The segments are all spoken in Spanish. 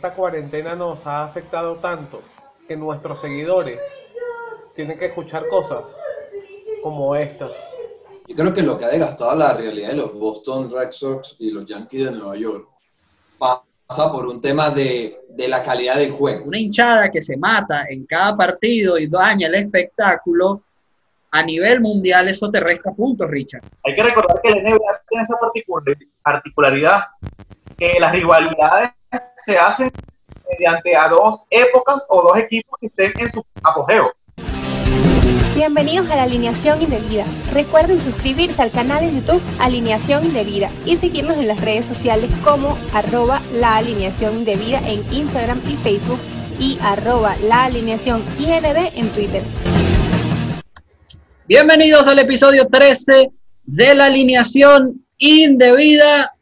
esta cuarentena nos ha afectado tanto que nuestros seguidores tienen que escuchar cosas como estas. Yo creo que lo que ha desgastado la realidad de los Boston Red Sox y los Yankees de Nueva York pasa por un tema de, de la calidad del juego. Una hinchada que se mata en cada partido y daña el espectáculo, a nivel mundial eso te resta puntos, Richard. Hay que recordar que la NBA tiene esa particularidad, que las rivalidades se hacen mediante a dos épocas o dos equipos que estén en su apogeo. Bienvenidos a la Alineación Indebida. Recuerden suscribirse al canal de YouTube Alineación Indebida y seguirnos en las redes sociales como arroba la alineación indebida en Instagram y Facebook y arroba la alineación IND en Twitter. Bienvenidos al episodio 13 de la alineación indebida.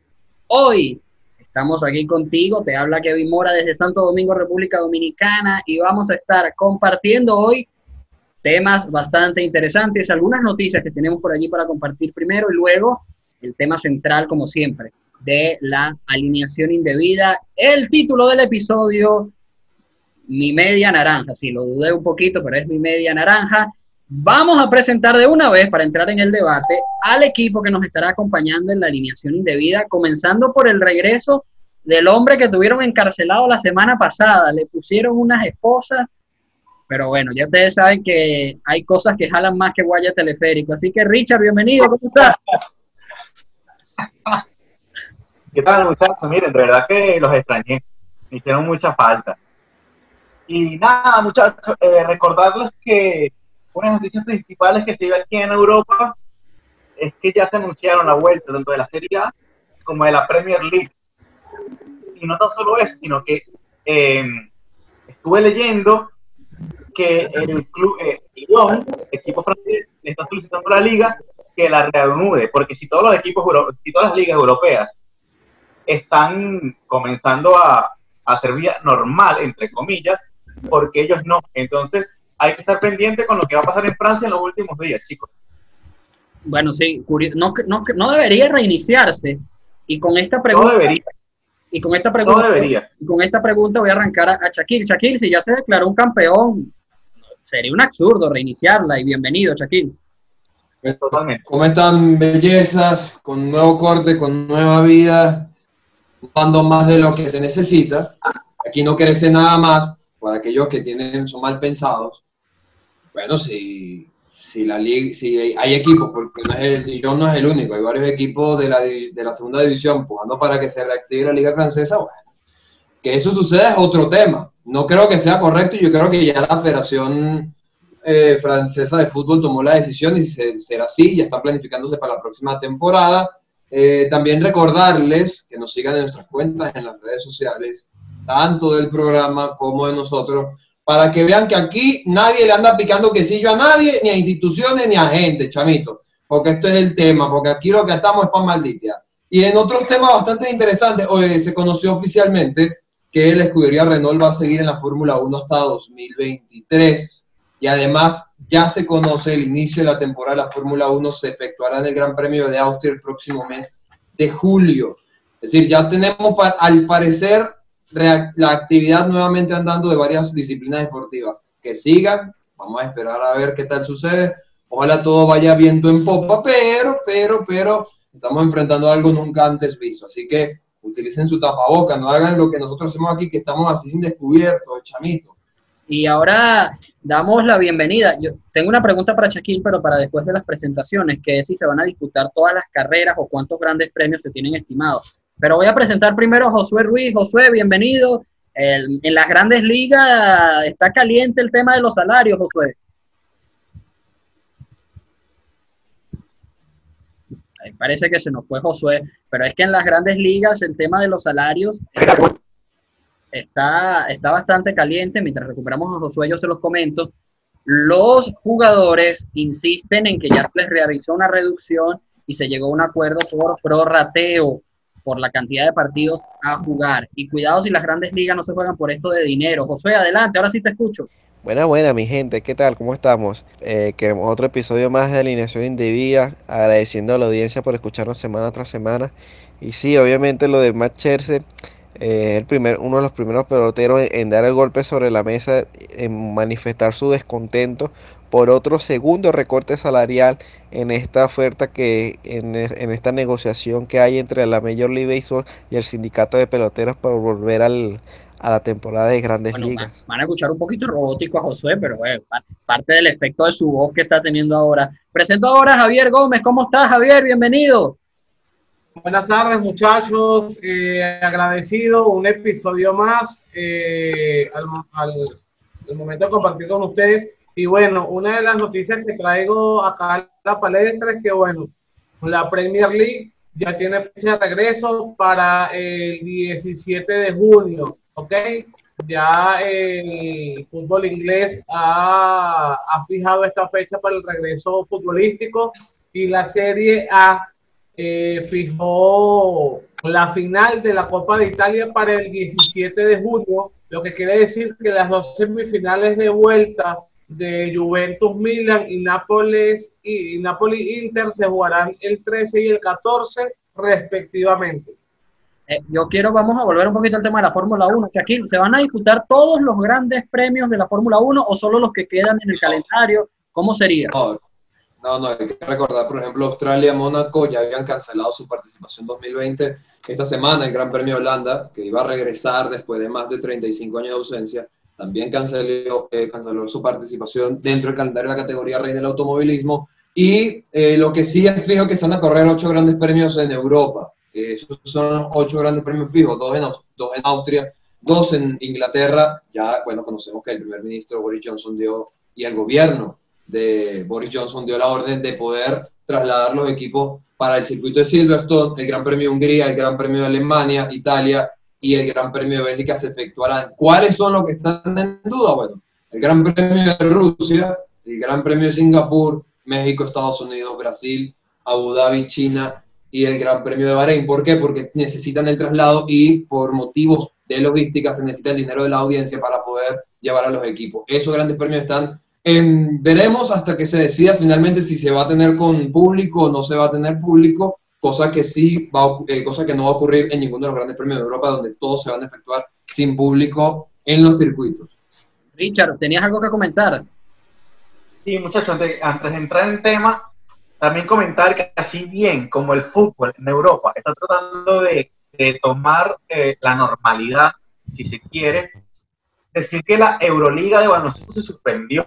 Hoy estamos aquí contigo, te habla Kevin Mora desde Santo Domingo, República Dominicana y vamos a estar compartiendo hoy temas bastante interesantes, algunas noticias que tenemos por allí para compartir primero y luego el tema central, como siempre, de la alineación indebida. El título del episodio, Mi media naranja, sí, lo dudé un poquito, pero es Mi media naranja. Vamos a presentar de una vez, para entrar en el debate, al equipo que nos estará acompañando en la alineación indebida, comenzando por el regreso del hombre que tuvieron encarcelado la semana pasada. Le pusieron unas esposas pero bueno, ya ustedes saben que hay cosas que jalan más que guaya teleférico. Así que Richard, bienvenido, ¿cómo estás? ¿Qué tal, muchachos? Miren, de verdad que los extrañé. Me hicieron mucha falta. Y nada, muchachos, eh, recordarles que una de las noticias principales que se vive aquí en Europa es que ya se anunciaron la vuelta tanto de la Serie A como de la Premier League. Y no tan solo eso, sino que eh, estuve leyendo que el club, eh, Lyon, equipo francés, le está solicitando a la liga que la reanude, porque si todos los equipos, si todas las ligas europeas están comenzando a, a hacer vida normal, entre comillas, porque ellos no. Entonces, hay que estar pendiente con lo que va a pasar en Francia en los últimos días, chicos. Bueno, sí, no, no, no debería reiniciarse. Y con esta pregunta. No debería. Y con esta pregunta, no debería. Y con esta pregunta voy a arrancar a, a Shaquille. Shaquille, si ya se declaró un campeón sería un absurdo reiniciarla y bienvenido, Shaquille. Totalmente. ¿Cómo están bellezas? Con nuevo corte, con nueva vida, dando más de lo que se necesita. Aquí no crece nada más para aquellos que tienen, son mal pensados. Bueno, si, si, la liga, si hay equipos, porque no es el, yo no es el único, hay varios equipos de la, de la segunda división jugando para que se reactive la liga francesa, bueno, que eso suceda es otro tema no creo que sea correcto y yo creo que ya la Federación eh, Francesa de Fútbol tomó la decisión y será así, ya está planificándose para la próxima temporada. Eh, también recordarles que nos sigan en nuestras cuentas en las redes sociales, tanto del programa como de nosotros, para que vean que aquí nadie le anda picando quesillo a nadie, ni a instituciones, ni a gente, chamito, porque esto es el tema, porque aquí lo que estamos es para maldita. Y en otros temas bastante interesantes, hoy se conoció oficialmente que la escudería Renault va a seguir en la Fórmula 1 hasta 2023. Y además ya se conoce el inicio de la temporada de la Fórmula 1, se efectuará en el Gran Premio de Austria el próximo mes de julio. Es decir, ya tenemos al parecer la actividad nuevamente andando de varias disciplinas deportivas. Que sigan, vamos a esperar a ver qué tal sucede. Ojalá todo vaya viento en popa, pero, pero, pero, estamos enfrentando algo nunca antes visto. Así que utilicen su tapaboca, no hagan lo que nosotros hacemos aquí, que estamos así sin descubierto, chamito. Y ahora damos la bienvenida. Yo tengo una pregunta para Shaquille, pero para después de las presentaciones, que es si se van a disputar todas las carreras o cuántos grandes premios se tienen estimados. Pero voy a presentar primero a Josué Ruiz. Josué, bienvenido. en las grandes ligas está caliente el tema de los salarios, Josué. parece que se nos fue Josué, pero es que en las grandes ligas el tema de los salarios está, está bastante caliente. Mientras recuperamos a Josué, yo se los comento. Los jugadores insisten en que ya les realizó una reducción y se llegó a un acuerdo por prorrateo por la cantidad de partidos a jugar. Y cuidado si las grandes ligas no se juegan por esto de dinero. Josué, adelante, ahora sí te escucho. Buena, buena, mi gente, ¿qué tal? ¿Cómo estamos? Eh, queremos otro episodio más de Alineación Indebida, agradeciendo a la audiencia por escucharnos semana tras semana. Y sí, obviamente lo de Matt Scherzer eh, el primer, uno de los primeros peloteros en, dar el golpe sobre la mesa, en manifestar su descontento por otro segundo recorte salarial en esta oferta que en, en, esta negociación que hay entre la Major League Baseball y el sindicato de peloteros para volver al, a la temporada de Grandes Ligas. Van a escuchar un poquito robótico a Josué, pero bueno, parte del efecto de su voz que está teniendo ahora. Presento ahora a Javier Gómez. ¿Cómo estás, Javier? Bienvenido. Buenas tardes, muchachos. Eh, agradecido un episodio más eh, al, al, momento de compartir con ustedes. Y bueno, una de las noticias que traigo acá a la palestra es que, bueno, la Premier League ya tiene fecha de regreso para el 17 de junio. ¿ok? Ya el fútbol inglés ha, fijado esta fecha para el regreso futbolístico y la Serie A eh, fijó la final de la Copa de Italia para el 17 de junio, lo que quiere decir que las dos semifinales de vuelta de Juventus Milan y Nápoles y Napoli Inter se jugarán el 13 y el 14 respectivamente. Eh, yo quiero, vamos a volver un poquito al tema de la Fórmula 1, que aquí se van a disputar todos los grandes premios de la Fórmula 1 o solo los que quedan en el calendario, ¿cómo sería? No, no, hay que recordar, por ejemplo, Australia, Mónaco ya habían cancelado su participación 2020. Esta semana el Gran Premio de Holanda, que iba a regresar después de más de 35 años de ausencia, también canceló, eh, canceló su participación dentro del calendario de la categoría Rey del Automovilismo. Y eh, lo que sí es fijo que se van a correr ocho grandes premios en Europa esos son ocho grandes premios fijos, dos en, dos en Austria, dos en Inglaterra. Ya, bueno, conocemos que el primer ministro Boris Johnson dio, y el gobierno de Boris Johnson dio la orden de poder trasladar los equipos para el circuito de Silverstone, el Gran Premio de Hungría, el Gran Premio de Alemania, Italia y el Gran Premio de Bélgica se efectuarán. ¿Cuáles son los que están en duda? Bueno, el Gran Premio de Rusia, el Gran Premio de Singapur, México, Estados Unidos, Brasil, Abu Dhabi, China y el Gran Premio de Bahrein. ¿Por qué? Porque necesitan el traslado y por motivos de logística se necesita el dinero de la audiencia para poder llevar a los equipos. Esos grandes premios están en, veremos hasta que se decida finalmente si se va a tener con público o no se va a tener público, cosa que sí va eh, cosa que no va a ocurrir en ninguno de los grandes premios de Europa donde todos se van a efectuar sin público en los circuitos. Richard, ¿tenías algo que comentar? Sí, muchachos, antes, antes de entrar en tema, también comentar que así bien como el fútbol en Europa está tratando de, tomar eh, la normalidad, si se quiere, decir que la Euroliga de baloncesto se suspendió.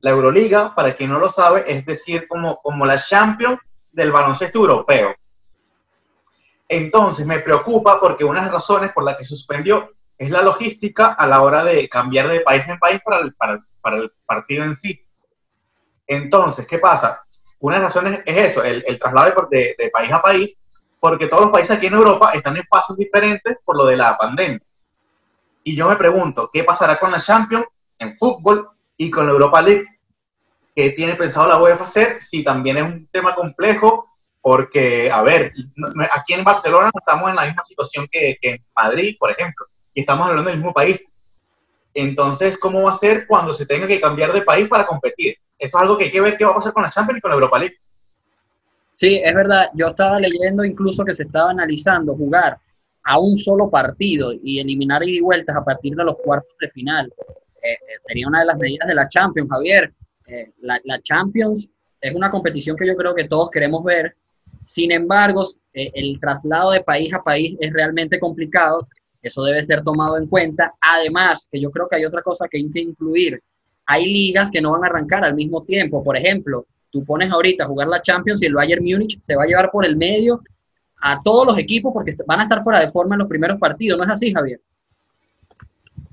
La Euroliga, para quien no lo sabe, es decir, como, como la Champions del baloncesto europeo. Entonces, me preocupa porque una de las razones por las que suspendió es la logística a la hora de cambiar de país en país para el, para, para el partido en sí. Entonces, ¿qué pasa? Una de las razones es eso, el, traslado de, de, país a país, porque todos los países aquí en Europa están en pasos diferentes por lo de la pandemia. Y yo me pregunto, ¿qué pasará con la Champions en fútbol y con la Europa League? ¿Qué tiene pensado la UEFA hacer? Si también es un tema complejo, porque, a ver, aquí en Barcelona estamos en la misma situación que, que en Madrid, por ejemplo, y estamos hablando del mismo país. Entonces, ¿cómo va a ser cuando se tenga que cambiar de país para competir? eso es algo que hay que ver qué va a pasar con la Champions y con la Europa League. Sí, es verdad. Yo estaba leyendo incluso que se estaba analizando jugar a un solo partido y eliminar ida y vueltas a partir de los cuartos de final. Eh, eh, sería una de las medidas de la Champions, Javier. Eh, la, la, Champions es una competición que yo creo que todos queremos ver. Sin embargo, el traslado de país a país es realmente complicado. Eso debe ser tomado en cuenta. Además, que yo creo que hay otra cosa que hay que incluir hay ligas que no van a arrancar al mismo tiempo. Por ejemplo, tú pones ahorita jugar la Champions y el Bayern Múnich se va a llevar por el medio a todos los equipos porque van a estar fuera de forma en los primeros partidos. ¿No es así, Javier?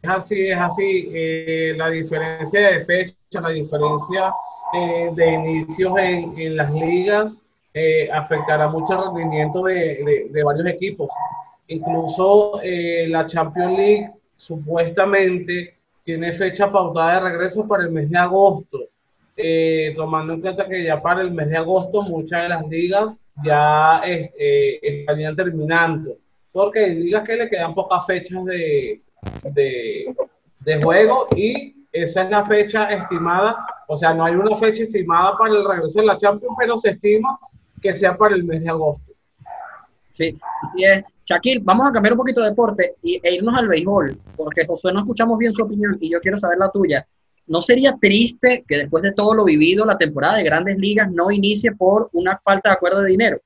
Es así, es así. Eh, la diferencia de fecha, la diferencia eh, de inicios en, las ligas eh, afectará mucho el rendimiento de, de varios equipos. Incluso la Champions League supuestamente tiene fecha pautada de regreso para el mes de agosto. Eh, tomando en cuenta que ya para el mes de agosto muchas de las ligas ya eh, estarían terminando, porque hay ligas que le quedan pocas fechas de, de, juego y esa es la fecha estimada, o sea, no hay una fecha estimada para el regreso de la Champions, pero se estima que sea para el mes de agosto. Sí, y es. Shaquille, vamos a cambiar un poquito de deporte e irnos al béisbol, porque José no escuchamos bien su opinión y yo quiero saber la tuya. ¿No sería triste que después de todo lo vivido, la temporada de grandes ligas no inicie por una falta de acuerdo de dinero?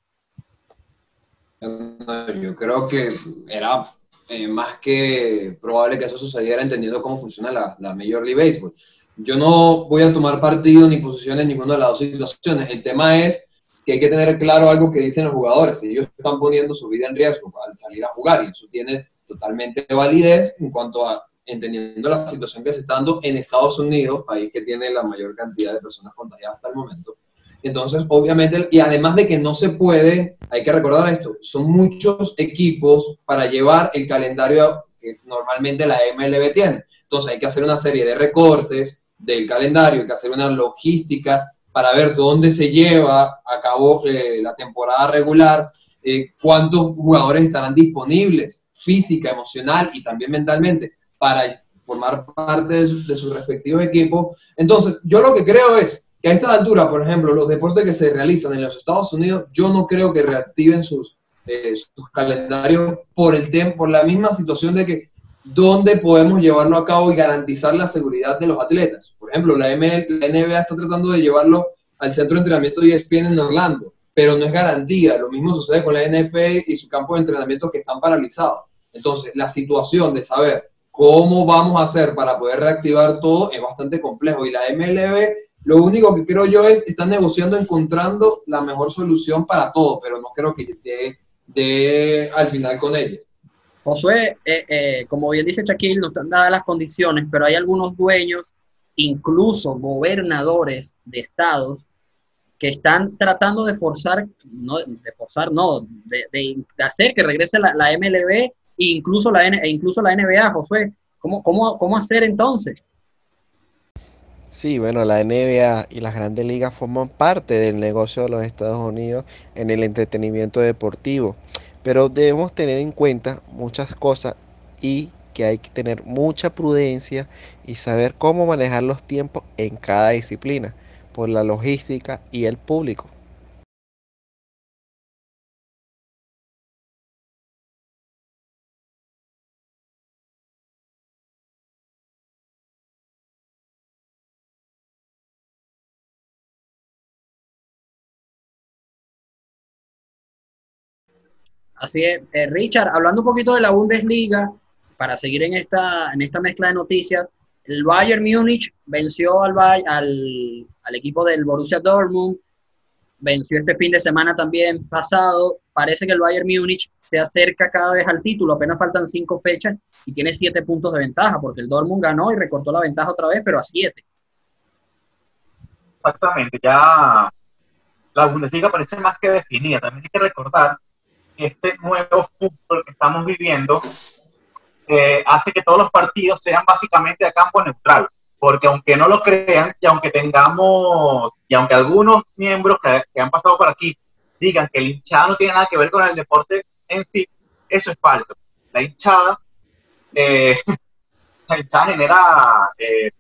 Yo creo que era eh, más que probable que eso sucediera entendiendo cómo funciona la, Major League Baseball. Yo no voy a tomar partido ni posición en ninguna de las dos situaciones. El tema es que hay que tener claro algo que dicen los jugadores. Ellos están poniendo su vida en riesgo al salir a jugar y eso tiene totalmente validez en cuanto a entendiendo la situación que se está dando en Estados Unidos, país que tiene la mayor cantidad de personas contagiadas hasta el momento. Entonces, obviamente, y además de que no se puede, hay que recordar esto, son muchos equipos para llevar el calendario que normalmente la MLB tiene. Entonces, hay que hacer una serie de recortes del calendario, hay que hacer una logística para ver dónde se lleva a cabo eh, la temporada regular, eh, cuántos jugadores estarán disponibles física, emocional y también mentalmente para formar parte de, sus respectivos equipos. Entonces, yo lo que creo es que a esta altura, por ejemplo, los deportes que se realizan en los Estados Unidos, yo no creo que reactiven sus, eh, sus calendarios por el tiempo, por la misma situación de que dónde podemos llevarlo a cabo y garantizar la seguridad de los atletas. Por ejemplo, la, NBA está tratando de llevarlo al centro de entrenamiento de ESPN en Orlando, pero no es garantía. Lo mismo sucede con la NFL y su campo de entrenamiento que están paralizados. Entonces, la situación de saber cómo vamos a hacer para poder reactivar todo es bastante complejo. Y la MLB, lo único que creo yo es, están negociando, encontrando la mejor solución para todo, pero no creo que esté al final con ella. Josué, eh, eh, como bien dice Shaquille, no están dadas las condiciones, pero hay algunos dueños, incluso gobernadores de estados, que están tratando de forzar, no, de forzar, no, de, hacer que regrese la, MLB e incluso la, e incluso la NBA, Josué. ¿Cómo, cómo, ¿Cómo hacer entonces? Sí, bueno, la NBA y las grandes ligas forman parte del negocio de los Estados Unidos en el entretenimiento deportivo. Pero debemos tener en cuenta muchas cosas y que hay que tener mucha prudencia y saber cómo manejar los tiempos en cada disciplina por la logística y el público. Así es, eh, Richard, hablando un poquito de la Bundesliga, para seguir en esta, en esta mezcla de noticias, el Bayern Múnich venció al, al, al equipo del Borussia Dortmund, venció este fin de semana también pasado. Parece que el Bayern Múnich se acerca cada vez al título, apenas faltan cinco fechas y tiene siete puntos de ventaja, porque el Dortmund ganó y recortó la ventaja otra vez, pero a siete. Exactamente, ya la Bundesliga parece más que definida. También hay que recordar este nuevo fútbol que estamos viviendo eh, hace que todos los partidos sean básicamente a campo neutral, porque aunque no lo crean y aunque tengamos, y aunque algunos miembros que, han pasado por aquí digan que el hinchada no tiene nada que ver con el deporte en sí, eso es falso. La hinchada, eh, la hinchada genera eh,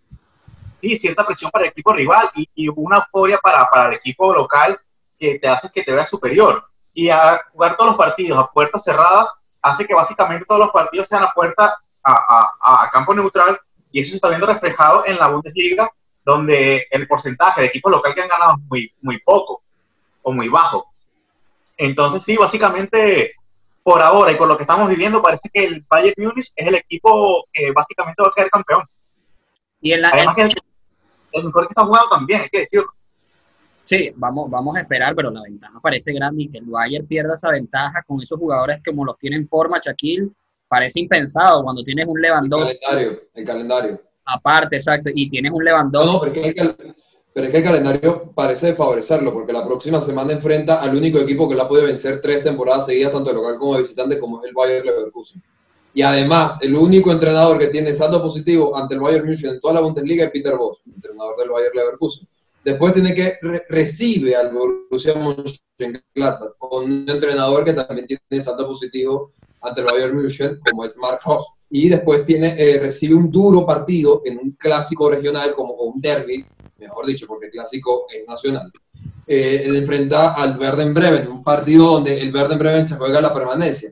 cierta presión para el equipo rival y, y una euforia para, para el equipo local que te hace que te veas superior y a jugar todos los partidos a puerta cerrada hace que básicamente todos los partidos sean a puerta a, campo neutral y eso se está viendo reflejado en la Bundesliga donde el porcentaje de equipos locales que han ganado es muy, muy poco o muy bajo. Entonces sí, básicamente por ahora y por lo que estamos viviendo parece que el Bayern Munich es el equipo que básicamente va a quedar campeón. Y en Además que el, mejor que está jugando también, hay que decirlo. Sí, vamos, vamos a esperar, pero la ventaja parece grande y que el Bayern pierda esa ventaja con esos jugadores como los tiene en forma Shaquille, parece impensado cuando tienes un Lewandowski. El calendario, el calendario. Aparte, exacto, y tienes un Lewandowski. No, no, pero es, que el, pero es que el calendario parece favorecerlo, porque la próxima semana enfrenta al único equipo que la puede vencer tres temporadas seguidas, tanto de local como de visitante, como es el Bayern Leverkusen. Y además, el único entrenador que tiene saldo positivo ante el Bayern München en toda la Bundesliga es Peter Bosz, entrenador del Bayern Leverkusen. Después tiene que recibe al Borussia Mönchengladbach con un entrenador que también tiene salto positivo ante el Bayern München, como es Mark Hoss. Y después tiene, eh, recibe un duro partido en un clásico regional como un derby mejor dicho, porque el clásico es nacional. Eh, enfrenta al Verden Bremen, un partido donde el Verden Bremen se juega la permanencia.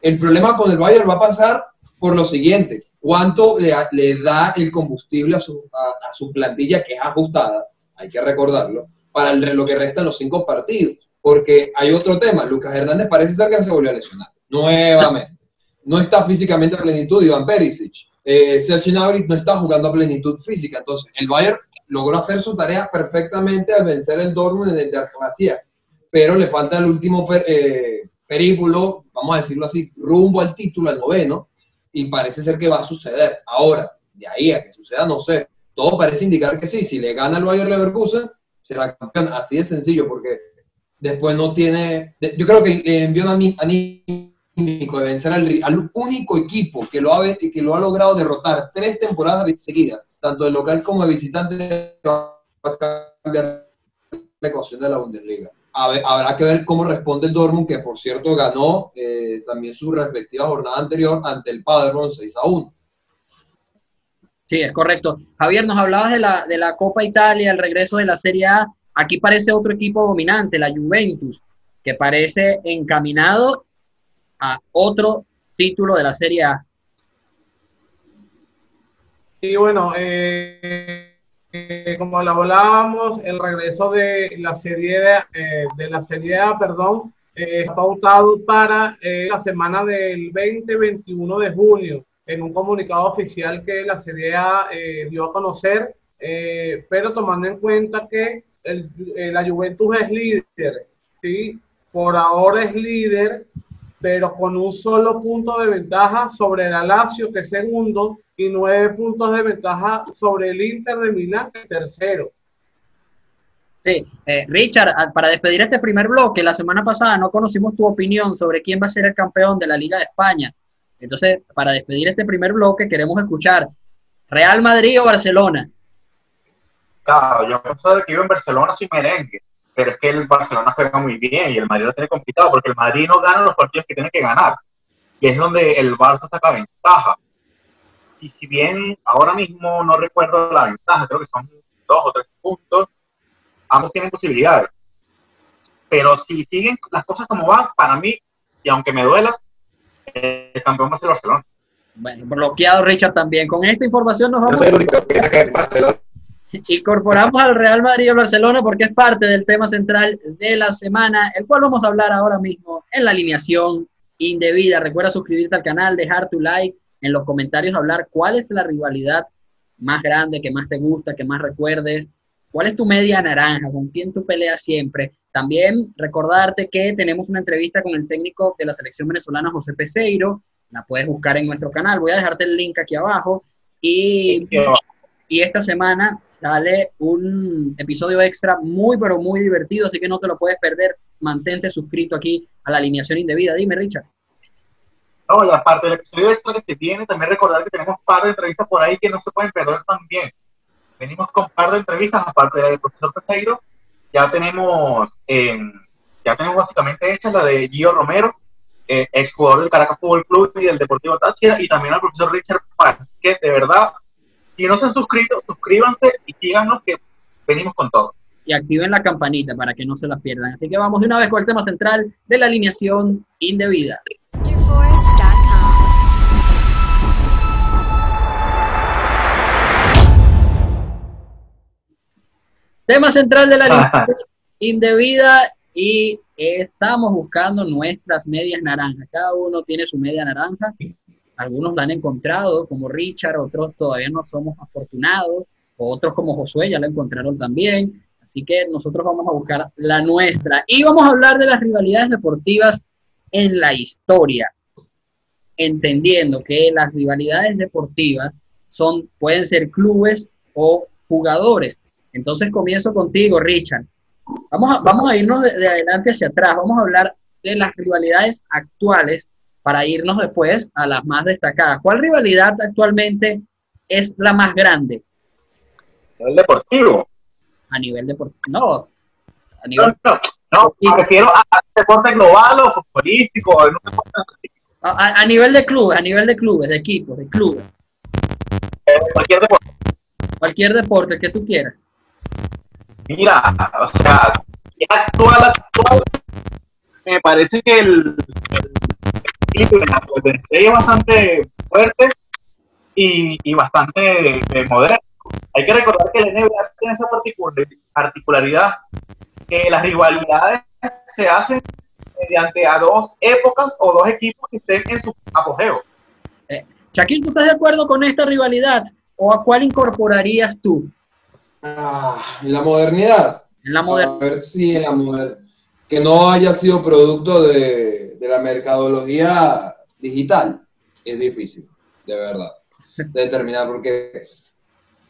El problema con el Bayern va a pasar por lo siguiente, cuánto le, da el combustible a su, a, su, plantilla que es ajustada, hay que recordarlo, para el, lo que restan los cinco partidos. Porque hay otro tema, Lucas Hernández parece ser que se volvió a lesionar, nuevamente. No está físicamente a plenitud Iván Perisic. Eh, Sergio no está jugando a plenitud física. Entonces, el Bayern logró hacer su tarea perfectamente al vencer el Dortmund en el Arcacia, pero le falta el último eh, perículo, vamos a decirlo así, rumbo al título, al noveno, y parece ser que va a suceder. Ahora, de ahí a que suceda, no sé. Todo parece indicar que sí. Si le gana el Bayern Leverkusen, será campeón. Así de sencillo, porque después no tiene. Yo creo que envió a anímico de vencer al, al, único equipo que lo, ha, que lo ha logrado derrotar tres temporadas seguidas, tanto de local como de visitante, va a cambiar la ecuación de la Bundesliga habrá que ver cómo responde el Dortmund, que por cierto ganó eh, también su respectiva jornada anterior ante el Paderborn 6 a 1. Sí, es correcto. Javier, nos hablabas de la, de la Copa Italia, el regreso de la Serie A. Aquí parece otro equipo dominante, la Juventus, que parece encaminado a otro título de la Serie A. Sí, bueno, eh, como hablábamos, el regreso de la serie eh, de la serie A, perdón, eh, pautado para eh, la semana del 20-21 de junio, en un comunicado oficial que la serie A dio a conocer, pero tomando en cuenta que el, la Juventus es líder, ¿sí? por ahora es líder, pero con un solo punto de ventaja sobre el Lazio, que es segundo, y nueve puntos de ventaja sobre el Inter de Milán, tercero. Sí, eh, Richard, para despedir este primer bloque, la semana pasada no conocimos tu opinión sobre quién va a ser el campeón de la Liga de España. Entonces, para despedir este primer bloque, queremos escuchar Real Madrid o Barcelona. Claro, yo pensaba que iba en Barcelona sin merengue, pero es que el Barcelona juega muy bien y el Madrid lo tiene complicado porque el Madrid no gana los partidos que tiene que ganar. Y es donde el Barça saca ventaja y si bien ahora mismo no recuerdo la ventaja, creo que son dos o tres puntos, ambos tienen posibilidades. Pero si siguen las cosas como van, para mí, y aunque me duela, el campeón va a ser Barcelona. Bueno, bloqueado Richard también. Con esta información nos vamos. a Incorporamos al Real Madrid y al Barcelona porque es parte del tema central de la semana, el cual vamos a hablar ahora mismo en la alineación indebida. Recuerda suscribirte al canal, dejar tu like en los comentarios hablar cuál es la rivalidad más grande, que más te gusta, que más recuerdes, cuál es tu media naranja, con quién tú peleas siempre. También recordarte que tenemos una entrevista con el técnico de la selección venezolana, José Peseiro, la puedes buscar en nuestro canal, voy a dejarte el link aquí abajo. Y, y esta semana sale un episodio extra muy, pero muy divertido, así que no te lo puedes perder. Mantente suscrito aquí a la alineación indebida. Dime, Richard. No, y aparte del episodio extra que se viene, también recordar que tenemos un par de entrevistas por ahí que no se pueden perder también. Venimos con un par de entrevistas, aparte del profesor Peseiro, ya tenemos, ya tenemos básicamente hecha la de Gio Romero, eh, ex jugador del Caracas Fútbol Club y del Deportivo Táchira, y también al profesor Richard Paz, que de verdad, si no se han suscrito, suscríbanse y síganos que venimos con todo. Y activen la campanita para que no se la pierdan. Así que vamos de una vez con el tema central de la alineación indebida. Tema central de la lista indebida y estamos buscando nuestras medias naranjas. Cada uno tiene su media naranja. Algunos la han encontrado, como Richard, otros todavía no somos afortunados, otros como Josué ya la encontraron también. Así que nosotros vamos a buscar la nuestra. Y vamos a hablar de las rivalidades deportivas en la historia entendiendo que las rivalidades deportivas son, pueden ser clubes o jugadores. Entonces comienzo contigo, Richard. Vamos a, vamos a irnos de, adelante hacia atrás, vamos a hablar de las rivalidades actuales para irnos después a las más destacadas. ¿Cuál rivalidad actualmente es la más grande? A nivel deportivo. A nivel deportivo. No. A nivel... No, no, me refiero a, deporte global o futbolístico. No a, nivel de clubes, a nivel de clubes, de equipos, de clubes. cualquier deporte. Cualquier deporte, que tú quieras. Mira, o sea, actual, actual, me parece que el, el, es bastante fuerte y, y bastante eh, moderno. Hay que recordar que el NBA tiene esa particularidad que las rivalidades se hacen mediante a dos épocas o dos equipos que estén en su apogeo. Eh, ¿tú estás de acuerdo con esta rivalidad o a cuál incorporarías tú? Ah, la modernidad. En la modernidad. A ver si en la modernidad. Que no haya sido producto de, de la mercadología digital. Es difícil, de verdad, de determinar, porque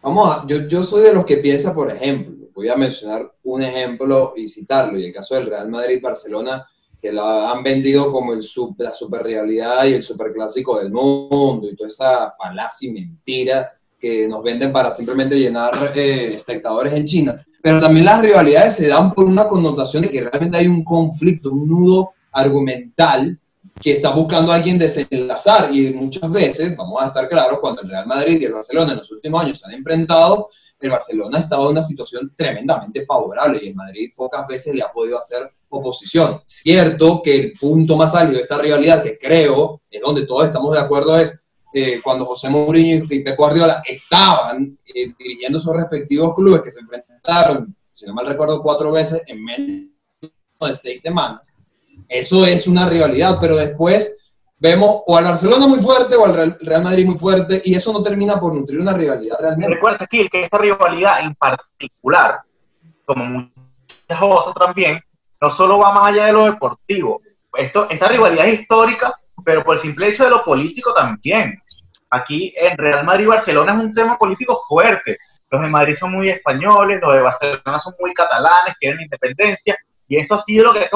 vamos a, yo, yo soy de los que piensa, por ejemplo, voy a mencionar un ejemplo y citarlo, y el caso del Real Madrid-Barcelona, que la han vendido como el la super realidad y el super clásico del mundo, y toda esa falacia y mentira que nos venden para simplemente llenar eh, espectadores en China. Pero también las rivalidades se dan por una connotación de que realmente hay un conflicto, un nudo argumental que está buscando alguien desenlazar y muchas veces, vamos a estar claros, cuando el Real Madrid y el Barcelona en los últimos años se han enfrentado, el Barcelona ha estado en una situación tremendamente favorable y el Madrid pocas veces le ha podido hacer oposición. Cierto que el punto más álgido de esta rivalidad, que creo es donde todos estamos de acuerdo, es eh, cuando José Mourinho y Pep Guardiola estaban eh, dirigiendo sus respectivos clubes que se enfrentaron, si no mal recuerdo, cuatro veces en menos de seis semanas. Eso es una rivalidad, pero después vemos o al Barcelona muy fuerte o al Real Madrid muy fuerte y eso no termina por nutrir una rivalidad realmente. Recuerda aquí que esta rivalidad en particular, como muchas otras también, no solo va más allá de lo deportivo. Esto, esta rivalidad es histórica, pero por el simple hecho de lo político también. Aquí en Real Madrid y Barcelona es un tema político fuerte. Los de Madrid son muy españoles, los de Barcelona son muy catalanes, quieren independencia, y eso ha sido lo que, ha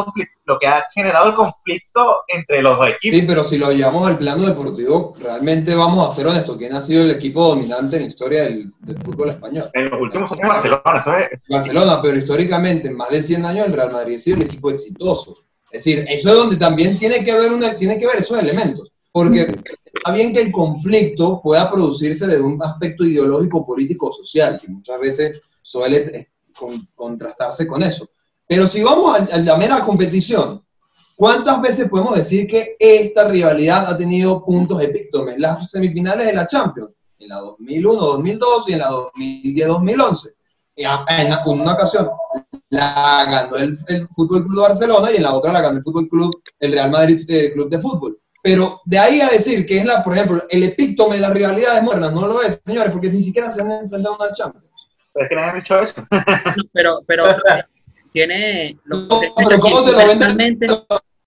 lo que ha generado el conflicto entre los dos equipos. Sí, pero si lo llevamos al plano deportivo, realmente vamos a ser honestos, ¿quién ha sido el equipo dominante en la historia del, fútbol español? En los últimos años Barcelona, eso es. Barcelona, pero históricamente, en más de 100 años, el Real Madrid ha sido el equipo exitoso. Es decir, eso es donde también tiene que ver, una, tiene que ver esos elementos. Porque está bien que el conflicto pueda producirse de un aspecto ideológico, político o social, que muchas veces suele contrastarse con eso. Pero si vamos a, la mera competición, ¿cuántas veces podemos decir que esta rivalidad ha tenido puntos epíctomes? Las semifinales de la Champions, en la 2001-2002 y en la 2010-2011. En una ocasión la ganó el, Fútbol Club de Barcelona y en la otra la ganó el Fútbol Club, el Real Madrid Club de Fútbol. Pero de ahí a decir que es la, por ejemplo, el epíctome de las rivalidades modernas, no lo es, señores, porque ni siquiera se han enfrentado a una Champions. Pero es que nadie ha dicho eso. pero, pero tiene. Lo, pero ¿cómo te lo venden los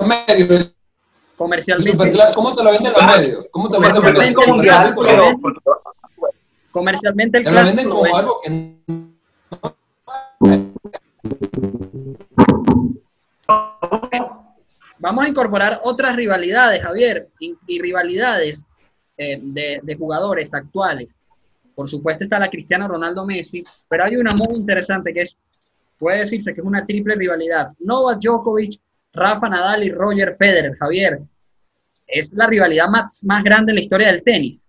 medios? Comercialmente. ¿Cómo te lo venden los medios? ¿Cómo te lo venden como Comercialmente el clásico. Lo venden como algo que. Vamos a incorporar otras rivalidades, Javier, y, rivalidades eh, de, jugadores actuales. Por supuesto está la Cristiano Ronaldo Messi, pero hay una muy interesante que es puede decirse que es una triple rivalidad. Novak Djokovic, Rafa Nadal y Roger Federer. Javier, es la rivalidad más, más grande en la historia del tenis.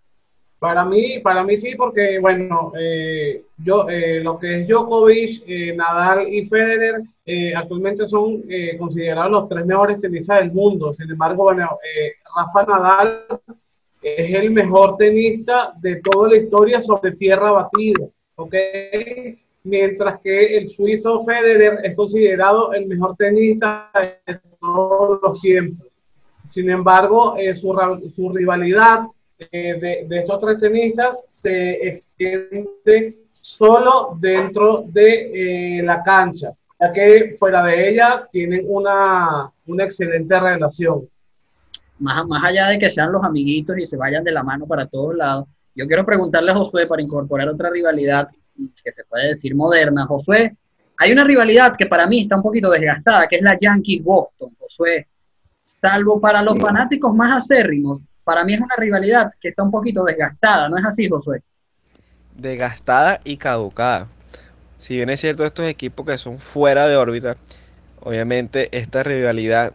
Para mí, para mí sí, porque bueno, eh, yo eh, lo que es Djokovic, eh, Nadal y Federer actualmente son considerados los tres mejores tenistas del mundo. Sin embargo, bueno, Rafa Nadal es el mejor tenista de toda la historia sobre tierra batida, ¿ok? mientras que el suizo Federer es considerado el mejor tenista de todos los tiempos. Sin embargo, eh, su, su, rivalidad eh, de, de, estos tres tenistas se extiende solo dentro de eh, la cancha, ya que fuera de ella tienen una, una excelente relación. Más, más allá de que sean los amiguitos y se vayan de la mano para todos lados, yo quiero preguntarle a Josué para incorporar otra rivalidad que se puede decir moderna. Josué, hay una rivalidad que para mí está un poquito desgastada, que es la Yankee-Boston. Josué, salvo para los fanáticos más acérrimos, para mí es una rivalidad que está un poquito desgastada, ¿no es así, Josué? Desgastada y caducada. Si bien es cierto estos equipos que son fuera de órbita, obviamente esta rivalidad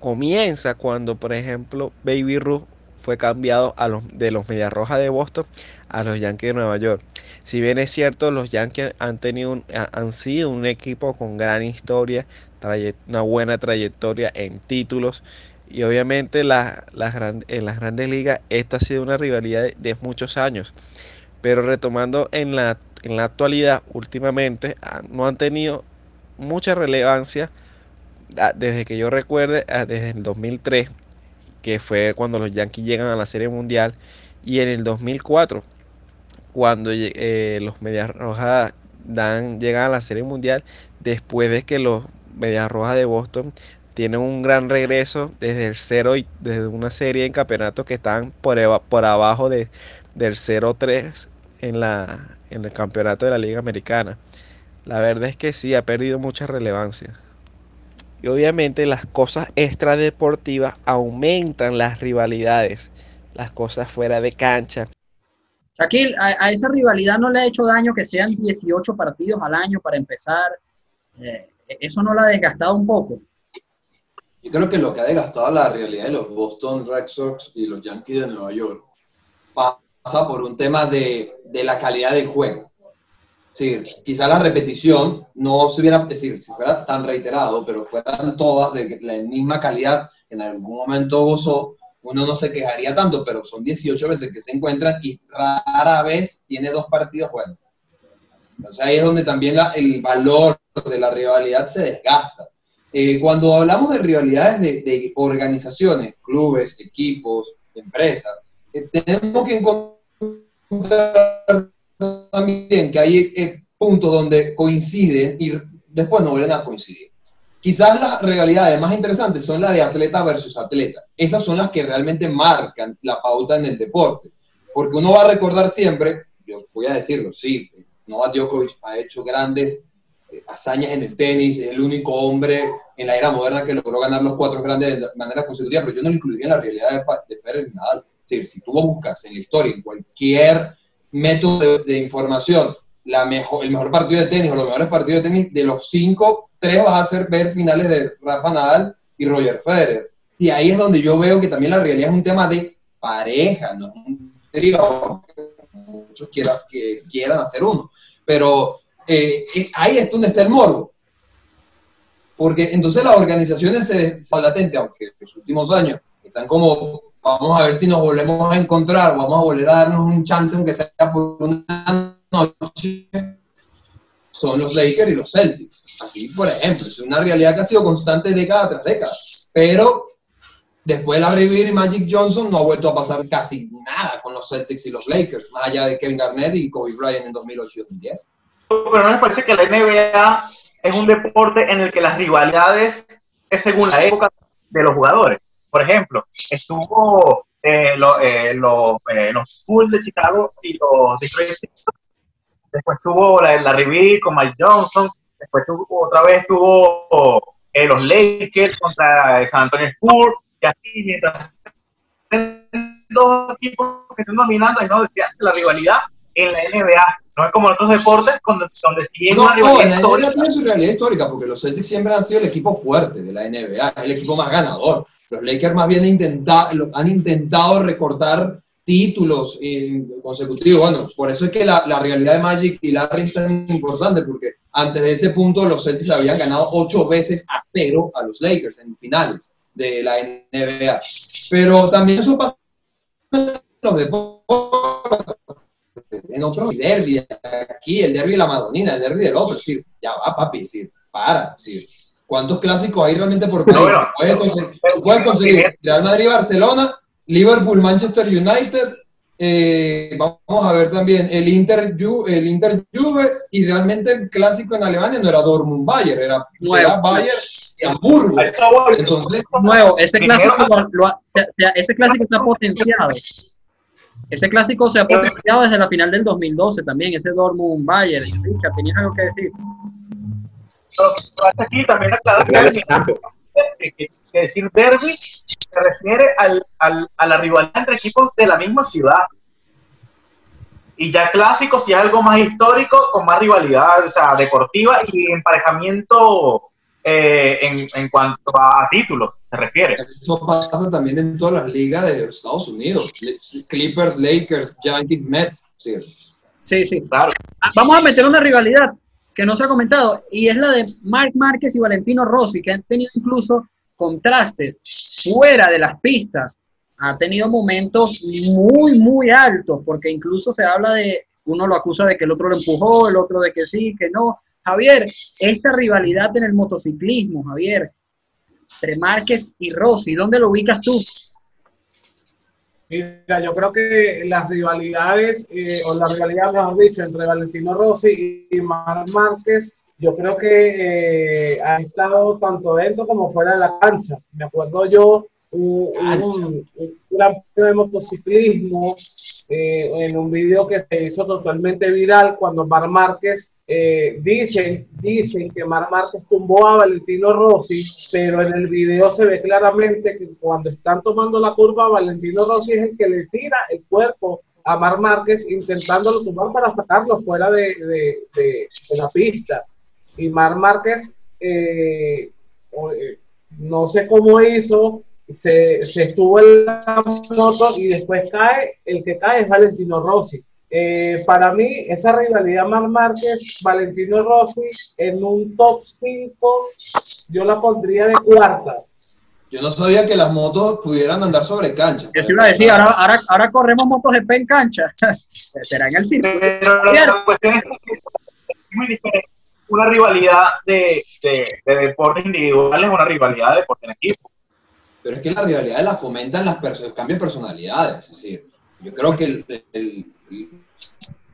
comienza cuando, por ejemplo, Baby Ruth fue cambiado a los, de los Medias Rojas de Boston a los Yankees de Nueva York. Si bien es cierto, los Yankees han, tenido han sido un equipo con gran historia, una buena trayectoria en títulos. Y obviamente en las grandes ligas esta ha sido una rivalidad de, muchos años. Pero retomando en la, en la actualidad, últimamente ah, no han tenido mucha relevancia ah, desde que yo recuerde, ah, desde el 2003, que fue cuando los Yankees llegan a la Serie Mundial, y en el 2004, cuando eh, los Medias Rojas dan, llegan a la Serie Mundial, después de que los Medias Rojas de Boston tienen un gran regreso desde el cero y desde una serie en campeonatos que están por, abajo de, del 0-3 en, el campeonato de la Liga Americana. La verdad es que sí, ha perdido mucha relevancia. Y obviamente las cosas extradeportivas aumentan las rivalidades, las cosas fuera de cancha. Shaquille, a, esa rivalidad no le ha hecho daño que sean 18 partidos al año para empezar. Eh, ¿Eso no la ha desgastado un poco? Yo creo que lo que ha desgastado la realidad de los Boston Red Sox y los Yankees de Nueva York pasa por un tema de, de la calidad del juego. Sí, quizá la repetición no se hubiera, es decir, si fuera tan reiterado, pero fueran todas de la misma calidad en algún momento gozó, uno no se quejaría tanto, pero son 18 veces que se encuentran y rara vez tiene dos partidos buenos. Entonces ahí es donde también el valor de la rivalidad se desgasta. Eh, cuando hablamos de rivalidades de, organizaciones, clubes, equipos, empresas, eh, tenemos que encontrar también que hay eh, puntos donde coinciden y después no vuelven a coincidir. Quizás las realidades más interesantes son las de atleta versus atleta. Esas son las que realmente marcan la pauta en el deporte. Porque uno va a recordar siempre, yo voy a decirlo, sí, Novak Djokovic ha hecho grandes eh, hazañas en el tenis, el único hombre en la era moderna que logró ganar los cuatro grandes de manera consecutiva, pero yo no lo incluiría la realidad de, de Federer Nadal. Es decir, si tú buscas en la historia, en cualquier método de, información, la mejor, el mejor partido de tenis o los mejores partidos de tenis, de los cinco, tres vas a hacer ver finales de Rafa Nadal y Roger Federer. Y ahí es donde yo veo que también la realidad es un tema de pareja, no es un trío, muchos quieran, que quieran hacer uno. Pero eh, eh, ahí es donde está el morbo. Porque entonces las organizaciones se, latentes, aunque en los últimos años están como vamos a ver si nos volvemos a encontrar, vamos a volver a darnos un chance, aunque sea por una noche, son los Lakers y los Celtics. Así, por ejemplo, es una realidad que ha sido constante década tras década. Pero después de la Revere y Magic Johnson no ha vuelto a pasar casi nada con los Celtics y los Lakers, más allá de Kevin Garnett y Kobe Bryant en 2008 y 2010. Pero no me parece que la NBA es un deporte en el que las rivalidades es según la época de los jugadores. Por ejemplo, estuvo eh, eh, eh, los Bulls de Chicago y los Detroit Después tuvo la, la con Mike Johnson. Después tuvo, otra vez tuvo los Lakers contra San Antonio Spurs. Y así, mientras dos equipos que están dominando, y no decías la rivalidad en la NBA no es como en otros deportes donde, donde siguen una rivalidad no, la NBA tiene su realidad histórica porque los Celtics siempre han sido el equipo fuerte de la NBA, es el equipo más ganador. Los Lakers más bien intentado, han intentado recortar títulos eh, consecutivos. Bueno, por eso es que la, la realidad de Magic y Larry es tan importante porque antes de ese punto los Celtics habían ganado ocho veces a cero a los Lakers en finales de la NBA. Pero también eso pasa en los deportes en otro derby, aquí el derby de la Madonina, el derby del otro, es decir, ya va papi, es decir, para, es decir, ¿cuántos clásicos hay realmente por país? puedes, conseguir, Real Madrid-Barcelona, Liverpool-Manchester United, eh, vamos a ver también el Inter, el Inter Juve y realmente el clásico en Alemania no era Dortmund Bayern, era, era Bayern y Hamburgo. Entonces, nuevo, ese clásico, ese clásico está potenciado. Ese clásico se ha potenciado desde la final del 2012 también, ese Dortmund Bayern. ¿Tenías algo que decir? aquí también aclarar que, que, decir derby se refiere al, al, a la rivalidad entre equipos de la misma ciudad. Y ya clásico si es algo más histórico, con más rivalidad, o sea, deportiva y emparejamiento eh, en, en, cuanto a títulos. Se refiere. Eso pasa también en todas las ligas de Estados Unidos. Clippers, Lakers, Yankees, Mets. Sí, sí. sí. Claro. Ah, vamos a meter una rivalidad que no se ha comentado y es la de Marc Márquez y Valentino Rossi, que han tenido incluso contrastes fuera de las pistas. Ha tenido momentos muy, muy altos, porque incluso se habla de, uno lo acusa de que el otro lo empujó, el otro de que sí, que no. Javier, esta rivalidad en el motociclismo, Javier, entre Márquez y Rossi, ¿dónde lo ubicas tú? Mira, yo creo que las rivalidades, eh, o la rivalidad, mejor dicho, entre Valentino Rossi y Mar Márquez, yo creo que eh, ha estado tanto dentro como fuera de la cancha. Me acuerdo yo un, un, un, de motociclismo eh, en un video que se hizo totalmente viral cuando Mar Márquez eh, dicen, dicen que Mar Márquez tumbó a Valentino Rossi, pero en el video se ve claramente que cuando están tomando la curva, Valentino Rossi es el que le tira el cuerpo a Mar Márquez intentándolo tumbar para sacarlo fuera de, de, la pista. Y Mar Márquez, eh, no sé cómo hizo, se, se, estuvo en la moto y después cae, el que cae es Valentino Rossi. Eh, para mí, esa rivalidad Mar Márquez, Valentino Rossi, en un top 5, yo la pondría de cuarta. Yo no sabía que las motos pudieran andar sobre cancha. Que si iba a decir, ahora, ahora, ahora corremos motos de P en cancha. Será en el. Pero la cuestión es muy diferente. Una rivalidad de, de, de deportes individuales, una rivalidad de deporte en equipo pero es que la rivalidad la fomentan las el cambio de personalidades. Es decir, yo creo que el,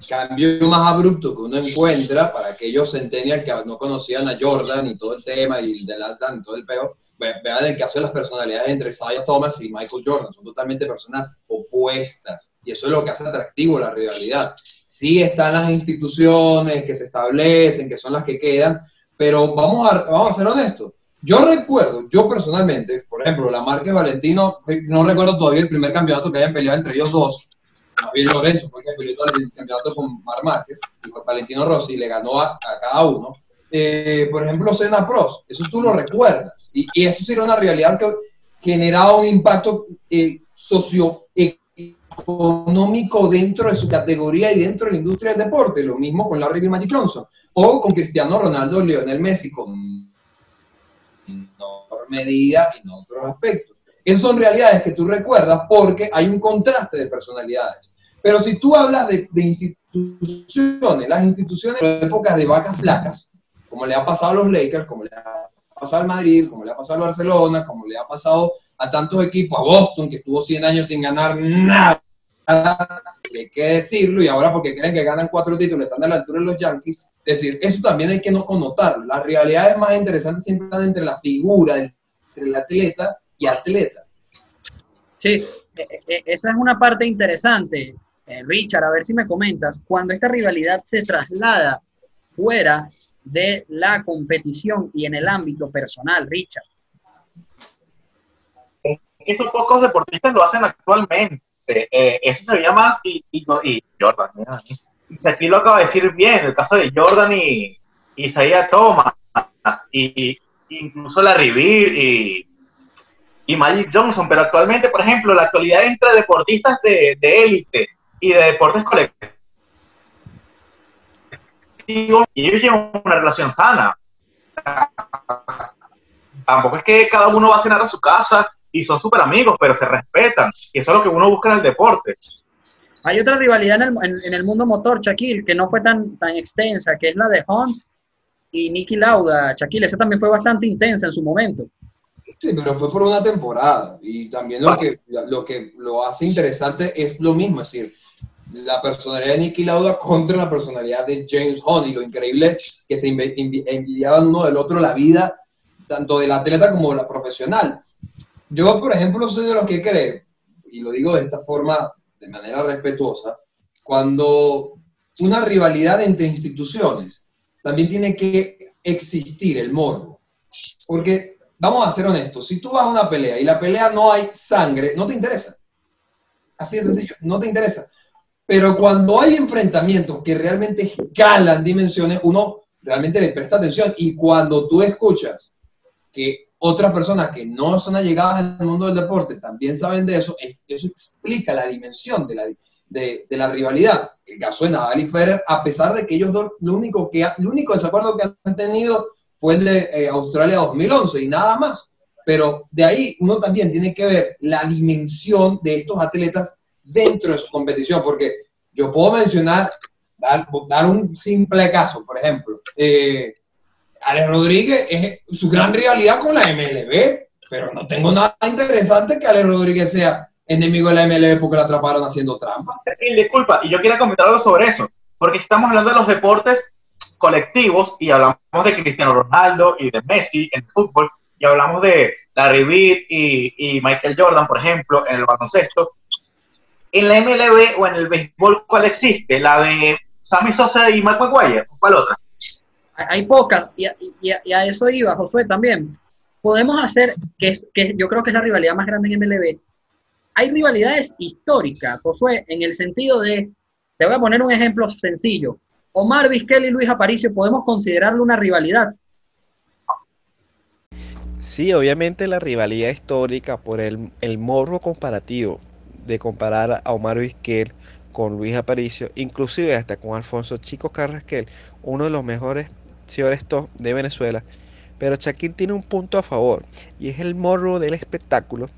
cambio más abrupto que uno encuentra para aquellos centennials que no conocían a Jordan y todo el tema y de Last Dance y todo el peo, vean el caso de las personalidades entre Isaiah Thomas y Michael Jordan, son totalmente personas opuestas y eso es lo que hace atractivo la rivalidad. Sí están las instituciones que se establecen, que son las que quedan, pero vamos a, vamos a ser honestos, yo recuerdo, yo personalmente, por ejemplo, la marca Valentino, no recuerdo todavía el primer campeonato que hayan peleado entre ellos dos. Javier Lorenzo fue que peleó el campeonato con Mar Márquez y con Valentino Rossi le ganó a, cada uno. Eh, por ejemplo, Sena Pros, eso tú lo recuerdas. Y, eso sería una realidad que generaba un impacto eh, socioeconómico dentro de su categoría y dentro de la industria del deporte. Lo mismo con Larry y Magic Johnson. O con Cristiano Ronaldo, Lionel Messi, con medida y en otros aspectos. Esas son realidades que tú recuerdas porque hay un contraste de personalidades. Pero si tú hablas de, instituciones, las instituciones en épocas de vacas flacas, como le ha pasado a los Lakers, como le ha pasado al Madrid, como le ha pasado a Barcelona, como le ha pasado a tantos equipos, a Boston, que estuvo 100 años sin ganar nada, hay que decirlo, y ahora porque creen que ganan cuatro títulos, están a la altura de los Yankees, es decir, eso también hay que no connotar. Las realidades más interesantes siempre están entre la figura, entre el atleta y atleta. Sí, e, e, e, esa es una parte interesante. Eh, Richard, a ver si me comentas, cuando esta rivalidad se traslada fuera de la competición y en el ámbito personal, Richard. Esos pocos deportistas lo hacen actualmente. Eh, eso se llama y, y, y Jordan, mira, aquí lo acaba de decir bien, el caso de Jordan y Isaiah Thomas, y, incluso la Rivir y, Magic Johnson, pero actualmente, por ejemplo, la actualidad entre deportistas de élite y de deportes colectivos, y ellos llevan una relación sana. Tampoco es que cada uno va a cenar a su casa y son súper amigos, pero se respetan. Y eso es lo que uno busca en el deporte. Hay otra rivalidad en el, en, el, mundo motor, Shaquille, que no fue tan, tan extensa, que es la de Hunt y Nicky Lauda. Shaquille, esa también fue bastante intensa en su momento. Sí, pero fue por una temporada. Y también lo que, lo que lo hace interesante es lo mismo, es decir, la personalidad de Nicky Lauda contra la personalidad de James Hunt. Y lo increíble que se envidiaban uno del otro la vida, tanto del atleta como de la profesional. Yo, por ejemplo, soy de los que cree, y lo digo de esta forma de manera respetuosa, cuando una rivalidad entre instituciones, también tiene que existir el morbo. Porque, vamos a ser honestos, si tú vas a una pelea y la pelea no hay sangre, no te interesa. Así de sencillo, no te interesa. Pero cuando hay enfrentamientos que realmente escalan dimensiones, uno realmente le presta atención. Y cuando tú escuchas que otras personas que no son allegadas al mundo del deporte también saben de eso, eso explica la dimensión de la, de, la rivalidad. El caso de Nadal y Federer, a pesar de que ellos dos, lo único, que, lo único desacuerdo que han tenido fue el de eh, Australia 2011 y nada más. Pero de ahí uno también tiene que ver la dimensión de estos atletas dentro de su competición, porque yo puedo mencionar, dar, un simple caso, por ejemplo, eh, Alex Rodríguez es su gran rivalidad con la MLB, pero no tengo nada interesante que Alex Rodríguez sea enemigo de la MLB porque la atraparon haciendo trampa. Y disculpa, y yo quiero comentar algo sobre eso, porque estamos hablando de los deportes colectivos y hablamos de Cristiano Ronaldo y de Messi en el fútbol, y hablamos de Larry Bird y, y Michael Jordan, por ejemplo, en el baloncesto. En la MLB o en el béisbol, ¿cuál existe? ¿La de Sammy Sosa y Mike McGuire? ¿Cuál otra? Hay pocas, y, a eso iba Josué también. Podemos hacer, que, que yo creo que es la rivalidad más grande en MLB, hay rivalidades históricas, Josué, en el sentido de, te voy a poner un ejemplo sencillo. Omar Vizquel y Luis Aparicio, ¿podemos considerarlo una rivalidad? Sí, obviamente la rivalidad histórica por el, el morro comparativo de comparar a Omar Vizquel con Luis Aparicio, inclusive hasta con Alfonso Chico Carrasquel, uno de los mejores de Venezuela. Pero Chaquín tiene un punto a favor y es el morro del espectáculo.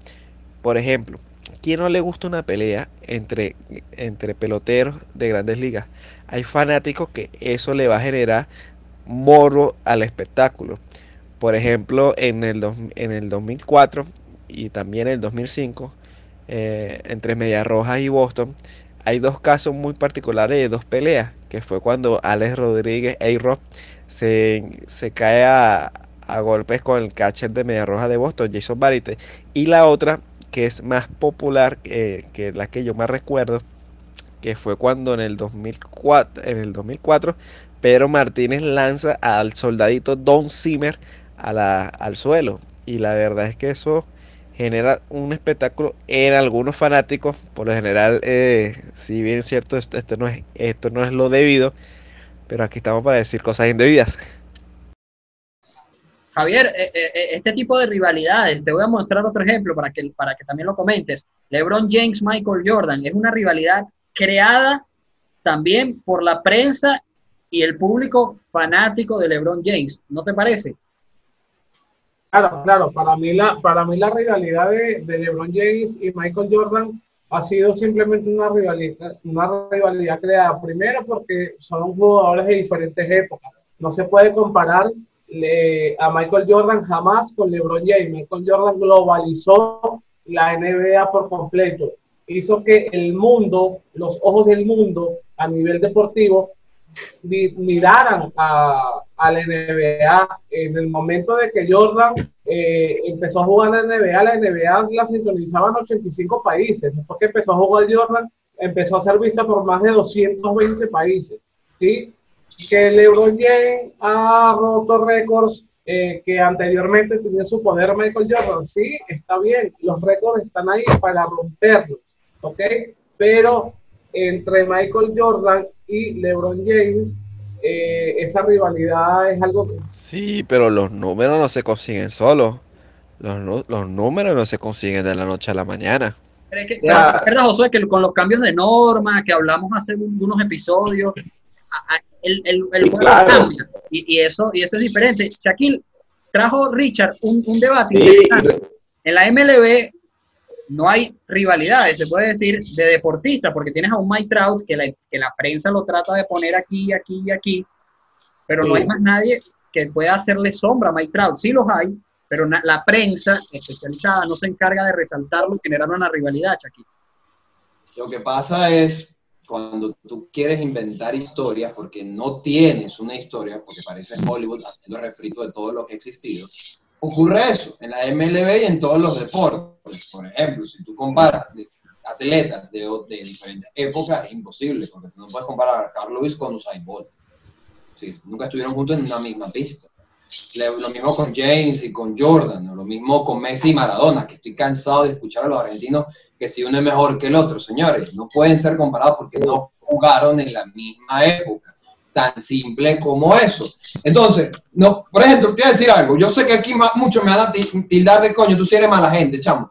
Por ejemplo, ¿quién no le gusta una pelea entre, entre peloteros de grandes ligas? Hay fanáticos que eso le va a generar morro al espectáculo. Por ejemplo, en el, el 2004 y también en el 2005, eh, entre Medias Rojas y Boston, hay dos casos muy particulares de dos peleas, que fue cuando Alex Rodríguez a se, cae a, golpes con el catcher de Media Roja de Boston, Jason Barite. Y la otra, que es más popular, eh, que la que yo más recuerdo, que fue cuando en el 2004, en el 2004 Pedro Martínez lanza al soldadito Don Zimmer a la, al suelo. Y la verdad es que eso genera un espectáculo en algunos fanáticos. Por lo general, eh, si bien es cierto, esto, esto, no es, esto no es lo debido, pero aquí estamos para decir cosas indebidas. Javier, eh, eh, eh, este tipo de rivalidades, te voy a mostrar otro ejemplo para que, para que también lo comentes. LeBron James, Michael Jordan, es una rivalidad creada también por la prensa y el público fanático de LeBron James, ¿no te parece? Claro, claro, para mí la, para mí la rivalidad de, de LeBron James y Michael Jordan ha sido simplemente una rivalidad, una rivalidad creada. Primero porque son jugadores de diferentes épocas. No se puede comparar a Michael Jordan jamás con LeBron James. Michael Jordan globalizó la NBA por completo. Hizo que el mundo, los ojos del mundo a nivel deportivo, miraran a, a la NBA. En el momento de que Jordan eh, empezó a jugar la NBA, la NBA la sintonizaban 85 países. Después que empezó a jugar Jordan, empezó a ser vista por más de 220 países. ¿sí? Que LeBron James ha roto récords eh, que anteriormente tenía su poder Michael Jordan. Sí, está bien, los récords están ahí para romperlos. ¿Ok? Pero entre Michael Jordan y LeBron James eh, esa rivalidad es algo que... Sí, pero los números no se consiguen solos. Los, los números no se consiguen de la noche a la mañana. Pero es que, ¿verdad, Josué, que con los cambios de norma que hablamos hace unos episodios, el, el, el juego cambia. Y, eso, y eso es diferente. Shaquille trajo Richard un, un debate En la MLB no hay rivalidades, se puede decir, de deportistas, porque tienes a un Mike Trout que la, que la prensa lo trata de poner aquí, aquí y aquí, pero no hay más nadie que pueda hacerle sombra a Mike Trout. Sí los hay, pero la prensa especializada no se encarga de resaltarlo y generar una rivalidad, aquí. Lo que pasa es cuando tú quieres inventar historias, porque no tienes una historia, porque parece Hollywood haciendo refrito de todo lo que ha existido, ocurre eso en la MLB y en todos los deportes. Por ejemplo, si tú comparas atletas de, de, diferentes épocas, es imposible, porque tú no puedes comparar a Carlos Luis con Usain Bolt. nunca estuvieron juntos en una misma pista. Lo mismo con James y con Jordan, lo mismo con Messi y Maradona, que estoy cansado de escuchar a los argentinos que si uno es mejor que el otro, señores, no pueden ser comparados porque no jugaron en la misma época. Tan simple como eso. Entonces, no, por ejemplo, quiero decir algo. Yo sé que aquí muchos me van a tildar de coño, tú sí eres mala gente, chamo.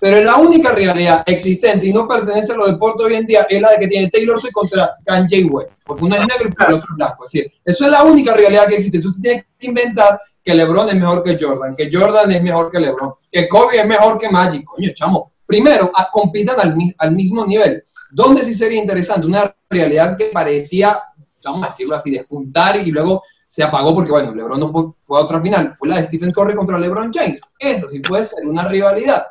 Pero la única realidad existente y no pertenece a los deportes hoy en día es la de que tiene Taylor Swift contra Kanye West. Porque uno es negro y el otro es blanco. Es decir, eso es la única realidad que existe. Tú tienes que inventar que LeBron es mejor que Jordan, que Jordan es mejor que LeBron, que Kobe es mejor que Magic. Coño, chamo. Primero, compitan al, al mismo nivel. ¿Dónde sí sería interesante? Una realidad que parecía, vamos a decirlo así, despuntar y luego se apagó porque, bueno, LeBron no fue, a otra final. Fue la de Stephen Curry contra LeBron James. Esa sí puede ser una rivalidad.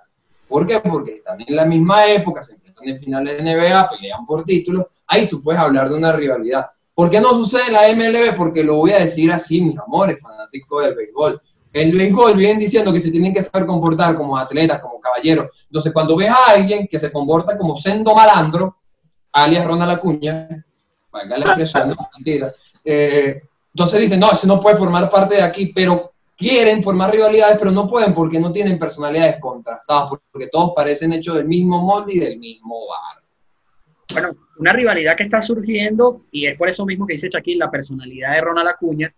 ¿Por qué? Porque están en la misma época, se enfrentan en finales de NBA, pelean por títulos. Ahí tú puedes hablar de una rivalidad. ¿Por qué no sucede en la MLB? Porque lo voy a decir así, mis amores, fanáticos del béisbol. El béisbol vienen diciendo que se tienen que saber comportar como atletas, como caballeros. Entonces, cuando ves a alguien que se comporta como sendo malandro, alias Ronald Acuña, valga la expresión, no, mentira, eh, entonces dicen, no, ese no puede formar parte de aquí, pero quieren formar rivalidades, pero no pueden porque no tienen personalidades contrastadas, porque todos parecen hechos del mismo molde y del mismo bar. Bueno, una rivalidad que está surgiendo, y es por eso mismo que dice Shaquille, la personalidad de Ronald Acuña,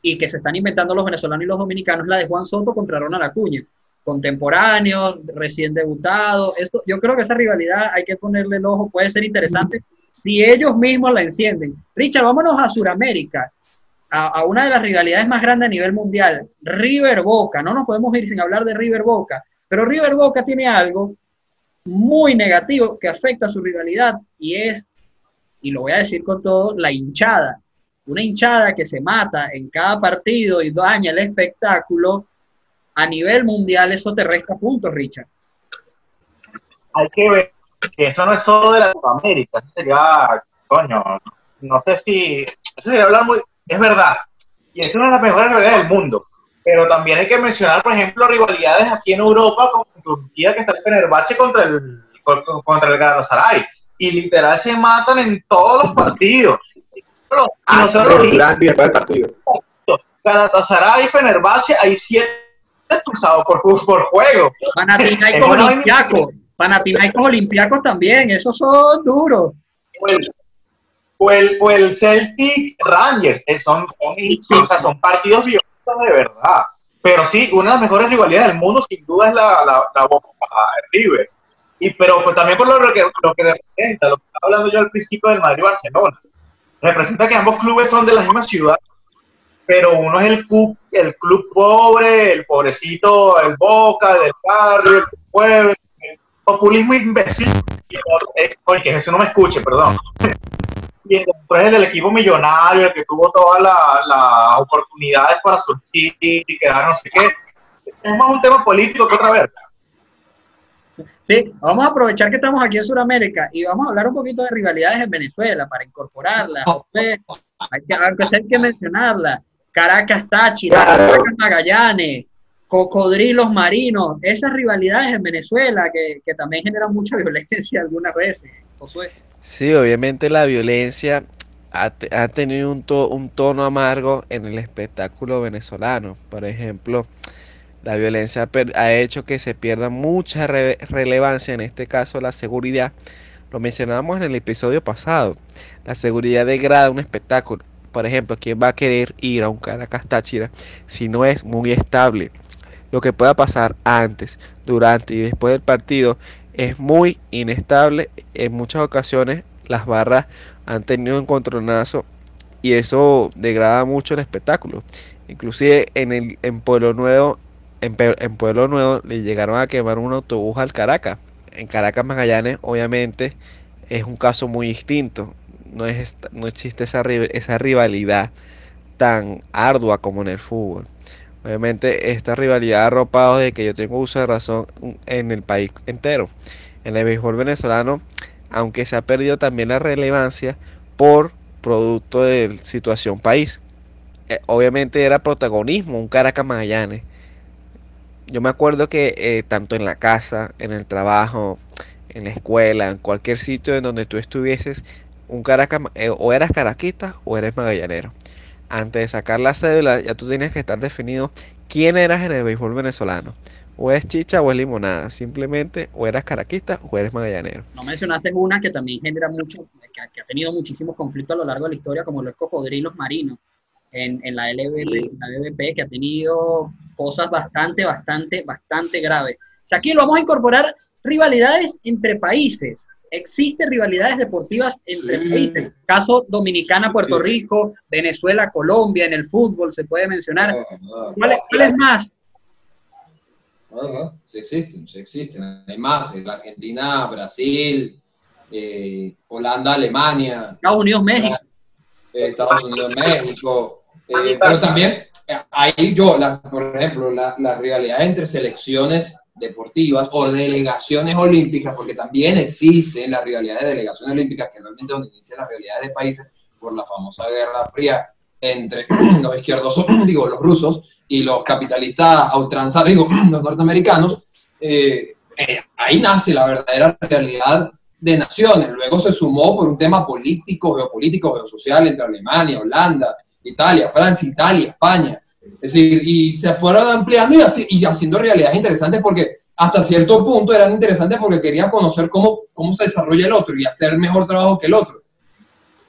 y que se están inventando los venezolanos y los dominicanos, la de Juan Soto contra Ronald Acuña. Contemporáneos, recién debutados. Esto, yo creo que esa rivalidad hay que ponerle el ojo, puede ser interesante si ellos mismos la encienden. Richard, vámonos a Sudamérica, a, una de las rivalidades más grandes a nivel mundial, River Boca. No nos podemos ir sin hablar de River Boca, pero River Boca tiene algo muy negativo que afecta a su rivalidad y es, y lo voy a decir con todo, la hinchada una hinchada que se mata en cada partido y daña el espectáculo, a nivel mundial eso te resta puntos, Richard. Hay que ver eso no es solo de Latinoamérica, eso sería, coño, no sé si, eso sería hablar muy, es verdad, y es una de las mejores rivalidades del mundo, pero también hay que mencionar, por ejemplo, rivalidades aquí en Europa, como en Turquía, que está el Fenerbahce contra el, contra el Galatasaray, y literal se matan en todos los partidos, Ah, y partido. Galatasaray y Fenerbahce hay siete expulsados por, por juego. Panathinaikos. Panathinaikos Olimpiacos también, esos son duros. O el, o el, Celtic Rangers, eh, son, son, o sea, son partidos violentos de verdad. Pero sí, una de las mejores rivalidades del mundo sin duda es la, la, la Boca River. Y, pero pues, también por lo que, lo que representa, lo que estaba hablando yo al principio del Madrid-Barcelona representa que ambos clubes son de la misma ciudad, pero uno es el club, el club pobre, el pobrecito, el Boca, del barrio, el pueblo, populismo imbécil, oye, que eso no me escuche, perdón. Y después el del equipo millonario, el que tuvo todas las oportunidades para surgir y quedar no sé qué. Es más un tema político que otra vez. Sí, vamos a aprovechar que estamos aquí en Sudamérica y vamos a hablar un poquito de rivalidades en Venezuela para incorporarlas. Hay que, aunque hay que mencionarla. Caracas Táchira, Caracas Magallanes, Cocodrilos Marinos, esas rivalidades en Venezuela que, que también generan mucha violencia algunas veces. Sí, obviamente la violencia ha, ha tenido un, un tono amargo en el espectáculo venezolano. Por ejemplo, la violencia ha hecho que se pierda mucha relevancia, en este caso la seguridad. Lo mencionábamos en el episodio pasado. La seguridad degrada un espectáculo. Por ejemplo, ¿quién va a querer ir a un Caracas Táchira si no es muy estable? Lo que pueda pasar antes, durante y después del partido es muy inestable. En muchas ocasiones las barras han tenido un controlazo y eso degrada mucho el espectáculo. Inclusive en, el, en Pueblo Nuevo en, Pueblo Nuevo le llegaron a quemar un autobús al Caracas. En Caracas Magallanes, obviamente, es un caso muy distinto. No, es, no existe esa, esa rivalidad tan ardua como en el fútbol. Obviamente, esta rivalidad ha arropado de que yo tengo uso de razón en el país entero. En el béisbol venezolano, aunque se ha perdido también la relevancia por producto de situación país. Eh, obviamente era protagonismo un Caracas Magallanes yo me acuerdo que eh, tanto en la casa, en el trabajo, en la escuela, en cualquier sitio en donde tú estuvieses, un Caracas, eh, o eras caraquita o eres magallanero. Antes de sacar la cédula, ya tú tenías que estar definido quién eras en el béisbol venezolano. o es chicha o es limonada. Simplemente o eras caraquista o eres magallanero. No mencionaste una que también genera mucho, que, ha tenido muchísimos conflictos a lo largo de la historia, como los cocodrilos marinos en, en la LVP, la LVP, que ha tenido cosas bastante, bastante, bastante graves. aquí lo vamos a incorporar rivalidades entre países. Existen rivalidades deportivas entre países. Caso Dominicana, Puerto Rico, Venezuela, Colombia, en el fútbol se puede mencionar. ¿Cuál, es más? sí existen, sí existen. Hay más, la Argentina, Brasil, eh, Holanda, Alemania. Estados Unidos, México. Estados Unidos, México. Eh, pero también, eh, ahí yo, por ejemplo, la, la rivalidad entre selecciones deportivas o delegaciones olímpicas, porque también existen la rivalidad de delegaciones olímpicas, que realmente donde inicia la rivalidad de países por la famosa Guerra Fría entre los izquierdos, digo, los rusos y los capitalistas a digo, los norteamericanos, eh, eh, ahí nace la verdadera realidad de naciones. Luego se sumó por un tema político, geopolítico, geosocial entre Alemania, Holanda, Italia, Francia, Italia, España. Es decir, y se fueron ampliando y, así, y haciendo realidades interesantes porque hasta cierto punto eran interesantes porque quería conocer cómo, cómo se desarrolla el otro y hacer mejor trabajo que el otro.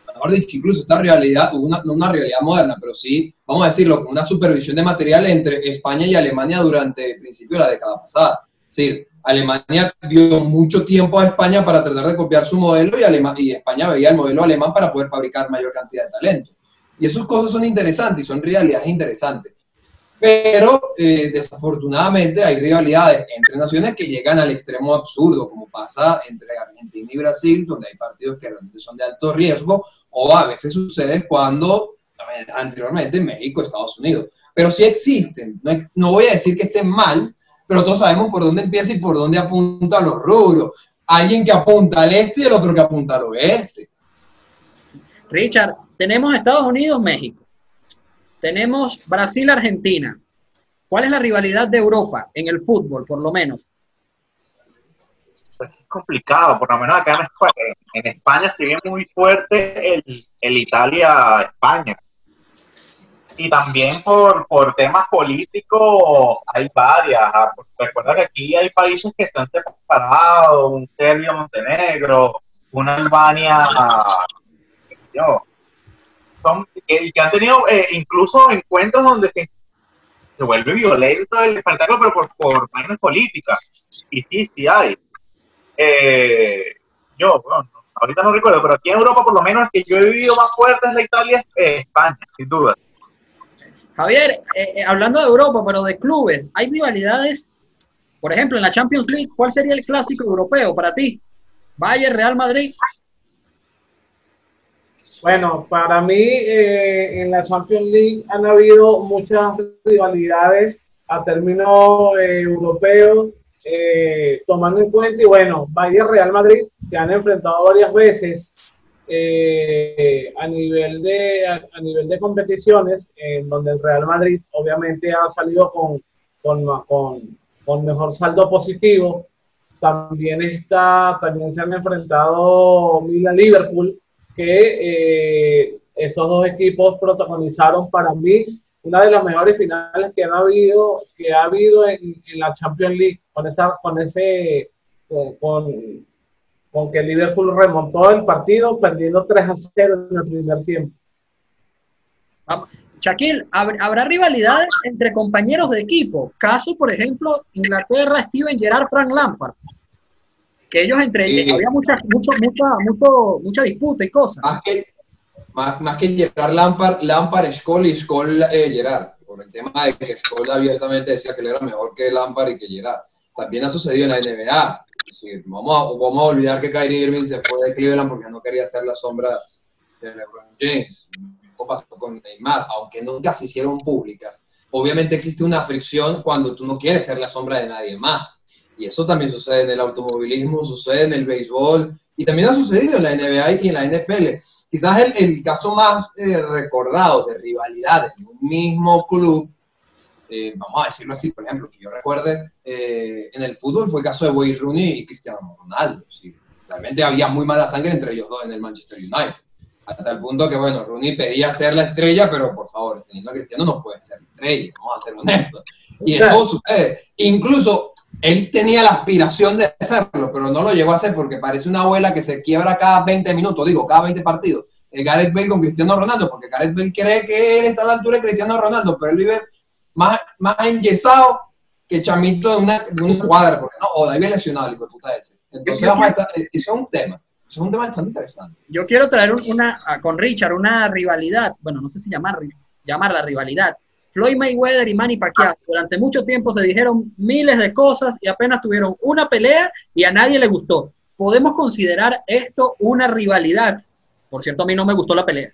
Mejor dicho, incluso esta realidad, una, no una realidad moderna, pero sí, vamos a decirlo, una supervisión de material entre España y Alemania durante el principio de la década pasada. Es decir, Alemania dio mucho tiempo a España para tratar de copiar su modelo y, y España veía el modelo alemán para poder fabricar mayor cantidad de talento. Y esas cosas son interesantes y son realidades interesantes. Pero eh, desafortunadamente hay rivalidades entre naciones que llegan al extremo absurdo, como pasa entre Argentina y Brasil, donde hay partidos que realmente son de alto riesgo, o a veces sucede cuando anteriormente en México, Estados Unidos. Pero sí existen, no, no voy a decir que estén mal, pero todos sabemos por dónde empieza y por dónde apunta los rubros. Alguien que apunta al este y el otro que apunta al oeste. Richard, tenemos Estados Unidos, México. Tenemos Brasil, Argentina. ¿Cuál es la rivalidad de Europa en el fútbol, por lo menos? Es complicado, por lo menos acá en España, en España sigue muy fuerte el, Italia-España. Y también por, por temas políticos hay varias. Recuerda que aquí hay países que están separados, un Serbia, Montenegro, una Albania, yo, son, que, han tenido eh, incluso encuentros donde se, vuelve violento el espectáculo, pero por, por políticas. Y sí, sí hay. Eh, yo, bueno, ahorita no recuerdo, pero aquí en Europa, por lo menos, el que yo he vivido más fuerte es la Italia, es España, sin duda. Javier, eh, hablando de Europa, pero de clubes, ¿hay rivalidades? Por ejemplo, en la Champions League, ¿cuál sería el clásico europeo para ti? Bayern, Real Madrid. Bueno, para mí eh, en la Champions League han habido muchas rivalidades a término eh, europeo, eh, tomando en cuenta, y bueno, Bayern Real Madrid se han enfrentado varias veces a, nivel de, a, nivel de competiciones, en donde el Real Madrid obviamente ha salido con, con, con, con mejor saldo positivo. También, está, también se han enfrentado Milan-Liverpool que eh, esos dos equipos protagonizaron para mí una de las mejores finales que ha habido, que ha habido en, la Champions League, con, esa, con ese, con, con, que Liverpool remontó el partido perdiendo 3 a 0 en el primer tiempo. Shaquille, ¿habrá rivalidad entre compañeros de equipo? Caso, por ejemplo, Inglaterra, Steven Gerrard, Frank Lampard que ellos entre ellos, había mucha, mucho, mucha, mucho, mucha disputa y cosas. Más que, más, más que Gerard Lampard, Lampard, Scholl y Scholl eh, Gerard, por el tema de que Scholl abiertamente decía que él era mejor que Lampard y que Gerard. También ha sucedido en la NBA. vamos, a, vamos a olvidar que Kyrie Irving se fue de Cleveland porque no quería ser la sombra de LeBron James. Lo pasó con Neymar, aunque nunca se hicieron públicas. Obviamente existe una fricción cuando tú no quieres ser la sombra de nadie más y eso también sucede en el automovilismo, sucede en el béisbol y también ha sucedido en la NBA y en la NFL. Quizás el, el caso más eh, recordado de rivalidad en un mismo club, eh, vamos a decirlo así, por ejemplo, que yo recuerde, eh, en el fútbol fue el caso de Wayne Rooney y Cristiano Ronaldo. realmente había muy mala sangre entre ellos dos en el Manchester United. hasta el punto que, bueno, Rooney pedía ser la estrella, pero por favor, teniendo a Cristiano no puede ser la estrella, vamos a ser honestos. Y eso sucede. Incluso él tenía la aspiración de hacerlo, pero no lo llegó a hacer porque parece una abuela que se quiebra cada 20 minutos, digo, cada 20 partidos. El Gareth Bale con Cristiano Ronaldo, porque Gareth Bale cree que él está a la altura de Cristiano Ronaldo, pero él vive más, más enyesado que chamito de una, de una cuadra, porque no, o vive lesionado, hijo de puta ese. Entonces, vamos a estar, eso es un tema. Eso es un tema bastante interesante. Yo quiero traer una, con Richard una rivalidad, bueno, no sé si llamar, llamarla rivalidad, Floyd Mayweather y Manny Pacquiao durante mucho tiempo se dijeron miles de cosas y apenas tuvieron una pelea y a nadie le gustó. Podemos considerar esto una rivalidad. Por cierto, a mí no me gustó la pelea.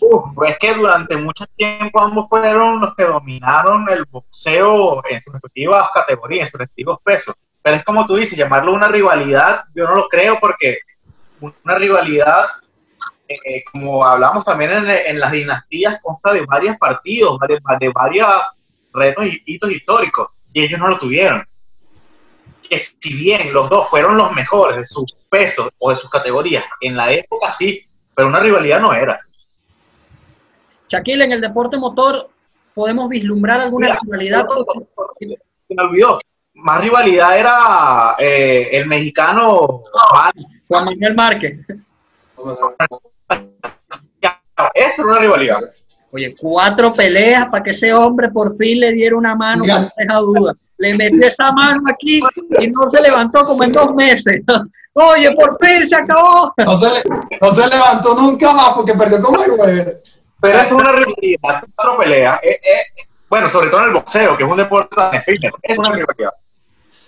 Uf, es que durante mucho tiempo ambos fueron los que dominaron el boxeo en sus respectivas categorías, en sus respectivos pesos. Pero es como tú dices, llamarlo una rivalidad, yo no lo creo porque una rivalidad eh, como hablamos también en, las dinastías, consta de varios partidos, de varios retos y hitos históricos, y ellos no lo tuvieron. Que si bien los dos fueron los mejores de sus pesos o de sus categorías, en la época sí, pero una rivalidad no era. Shaquille, en el deporte motor, ¿podemos vislumbrar alguna rivalidad? Se me olvidó. Más rivalidad era eh, el mexicano Juan Manuel Márquez. Eso es una rivalidad. Oye, cuatro peleas para que ese hombre por fin le diera una mano, no deja duda. Le metió esa mano aquí y no se levantó como en dos meses. Oye, por fin se acabó. No se, levantó nunca más porque perdió con Mayweather. Pero es una rivalidad, cuatro peleas. Eh, eh, bueno, sobre todo en el boxeo, que es un deporte tan efímero. Es una rivalidad.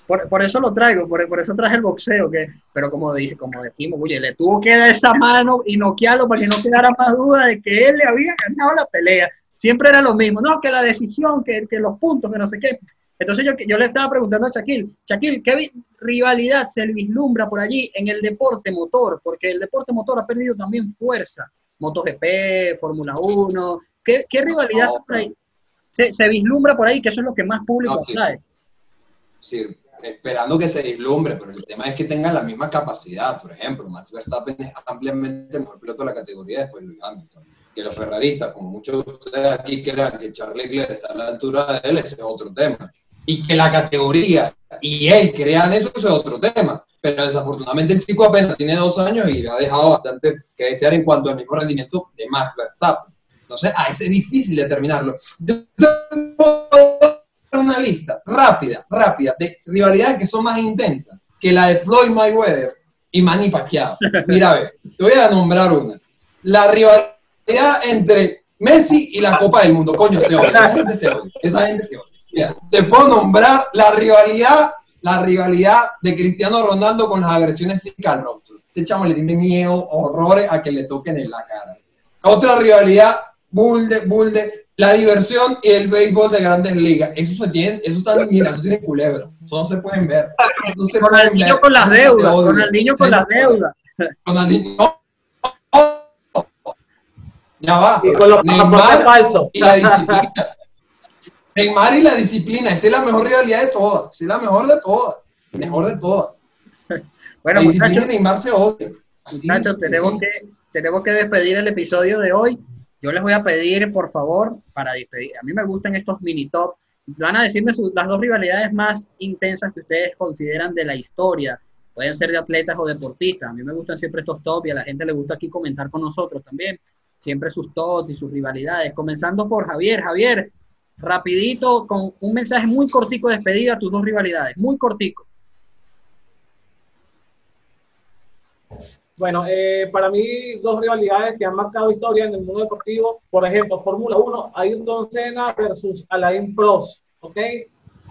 Por, por, eso lo traigo, por, por, eso traje el boxeo, que, pero como dije, como decimos, oye, le tuvo que dar esa mano y noquearlo para que no quedara más duda de que él le había ganado la pelea. Siempre era lo mismo, no, que la decisión, que, que los puntos, que no sé qué. Entonces yo, yo le estaba preguntando a Shaquille, Shaquille, ¿qué rivalidad se vislumbra por allí en el deporte motor? Porque el deporte motor ha perdido también fuerza. MotoGP, Fórmula 1, ¿qué, qué rivalidad por ahí? Se, se, vislumbra por ahí, que eso es lo que más público trae. Sí, esperando que se deslumbre, pero el tema es que tengan la misma capacidad. Por ejemplo, Max Verstappen es ampliamente mejor piloto de la categoría después de Luis Hamilton. Que los ferraristas, como muchos de ustedes aquí crean que Charles Leclerc está a la altura de él, ese es otro tema. Y que la categoría y él crean eso, ese es otro tema. Pero desafortunadamente el chico apenas tiene dos años y ha dejado bastante que desear en cuanto al mismo rendimiento de Max Verstappen. Entonces, a ese es difícil determinarlo una lista rápida, rápida, de rivalidades que son más intensas que la de Floyd Mayweather y Manny Pacquiao. Mira, a ver, te voy a nombrar una. La rivalidad entre Messi y la Copa del Mundo. Coño, se odia. Esa gente se odia. Esa gente se odia. te puedo nombrar la rivalidad, la rivalidad de Cristiano Ronaldo con las agresiones rostro. Este chamo le tiene miedo, horrores a que le toquen en la cara. Otra rivalidad, bulde, bulde, la diversión y el béisbol de grandes ligas. Eso se tiene, eso está, mira, eso tiene culebra. Eso no se pueden ver. con el niño con las deudas, con el niño con las deudas. Con el niño. Ya va. Y con los Neymar falso. y la disciplina. Neymar y la disciplina. Esa es la mejor realidad de todas. Esa es la mejor de todas. Mejor de todas. Bueno, la disciplina de Neymar se odia. Muchachos, tenemos que, tenemos que despedir el episodio de hoy. Yo les voy a pedir, por favor, para despedir, a mí me gustan estos mini top, van a decirme las dos rivalidades más intensas que ustedes consideran de la historia. Pueden ser de atletas o deportistas. A mí me gustan siempre estos top y a la gente le gusta aquí comentar con nosotros también. Siempre sus tops y sus rivalidades. Comenzando por Javier. Javier, rapidito, con un mensaje muy cortico de despedida a tus dos rivalidades. Muy cortico. Bueno, eh, para mí dos rivalidades que han marcado historia en el mundo deportivo, por ejemplo, Fórmula 1, Ayrton Senna versus Alain Prost, ¿ok?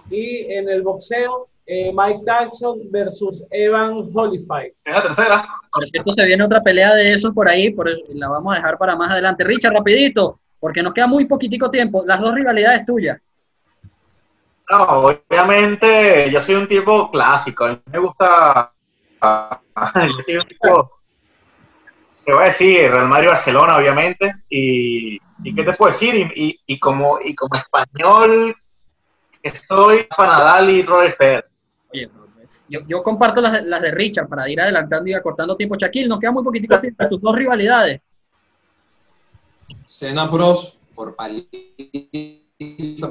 Y en el boxeo, eh, Mike Tyson versus Evan Holyfield. En la tercera. Por cierto, se viene otra pelea de esos por ahí, por, la vamos a dejar para más adelante. Richard, rapidito, porque nos queda muy poquitico tiempo. Las dos rivalidades tuyas. No, obviamente yo soy un tipo clásico. A mí me gusta... Yo soy un tipo te voy a decir Real Madrid Barcelona, obviamente, y, y, qué te puedo decir, y, y, como, y como español, soy Nadal y Robert Federer. Oye, yo, comparto las, las, de Richard para ir adelantando y acortando tiempo. Shaquille, nos queda muy poquitico tiempo tus dos rivalidades. Cena Pros por paliza,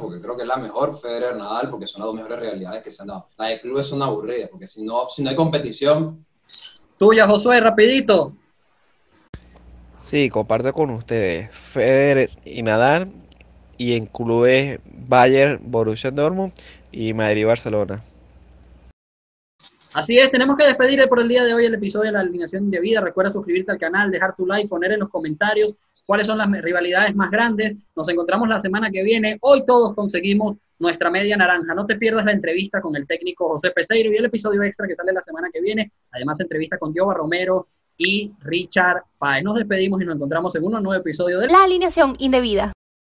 porque creo que es la mejor, Federer Nadal, porque son las dos mejores realidades que se han dado. La de clubes son aburridas, porque si no, si no hay competición. Tuya, Josué, rapidito. Sí, comparto con ustedes. Federer y Nadal, y en clubes Bayern, Borussia Dortmund y Madrid-Barcelona. Así es, tenemos que despedir por el día de hoy el episodio de la alineación de vida. Recuerda suscribirte al canal, dejar tu like, poner en los comentarios cuáles son las rivalidades más grandes. Nos encontramos la semana que viene. Hoy todos conseguimos nuestra media naranja. No te pierdas la entrevista con el técnico José Peseiro y el episodio extra que sale la semana que viene. Además, entrevista con Diogo Romero y Richard Paez. Nos despedimos y nos encontramos en un nuevo episodio de La alineación indebida.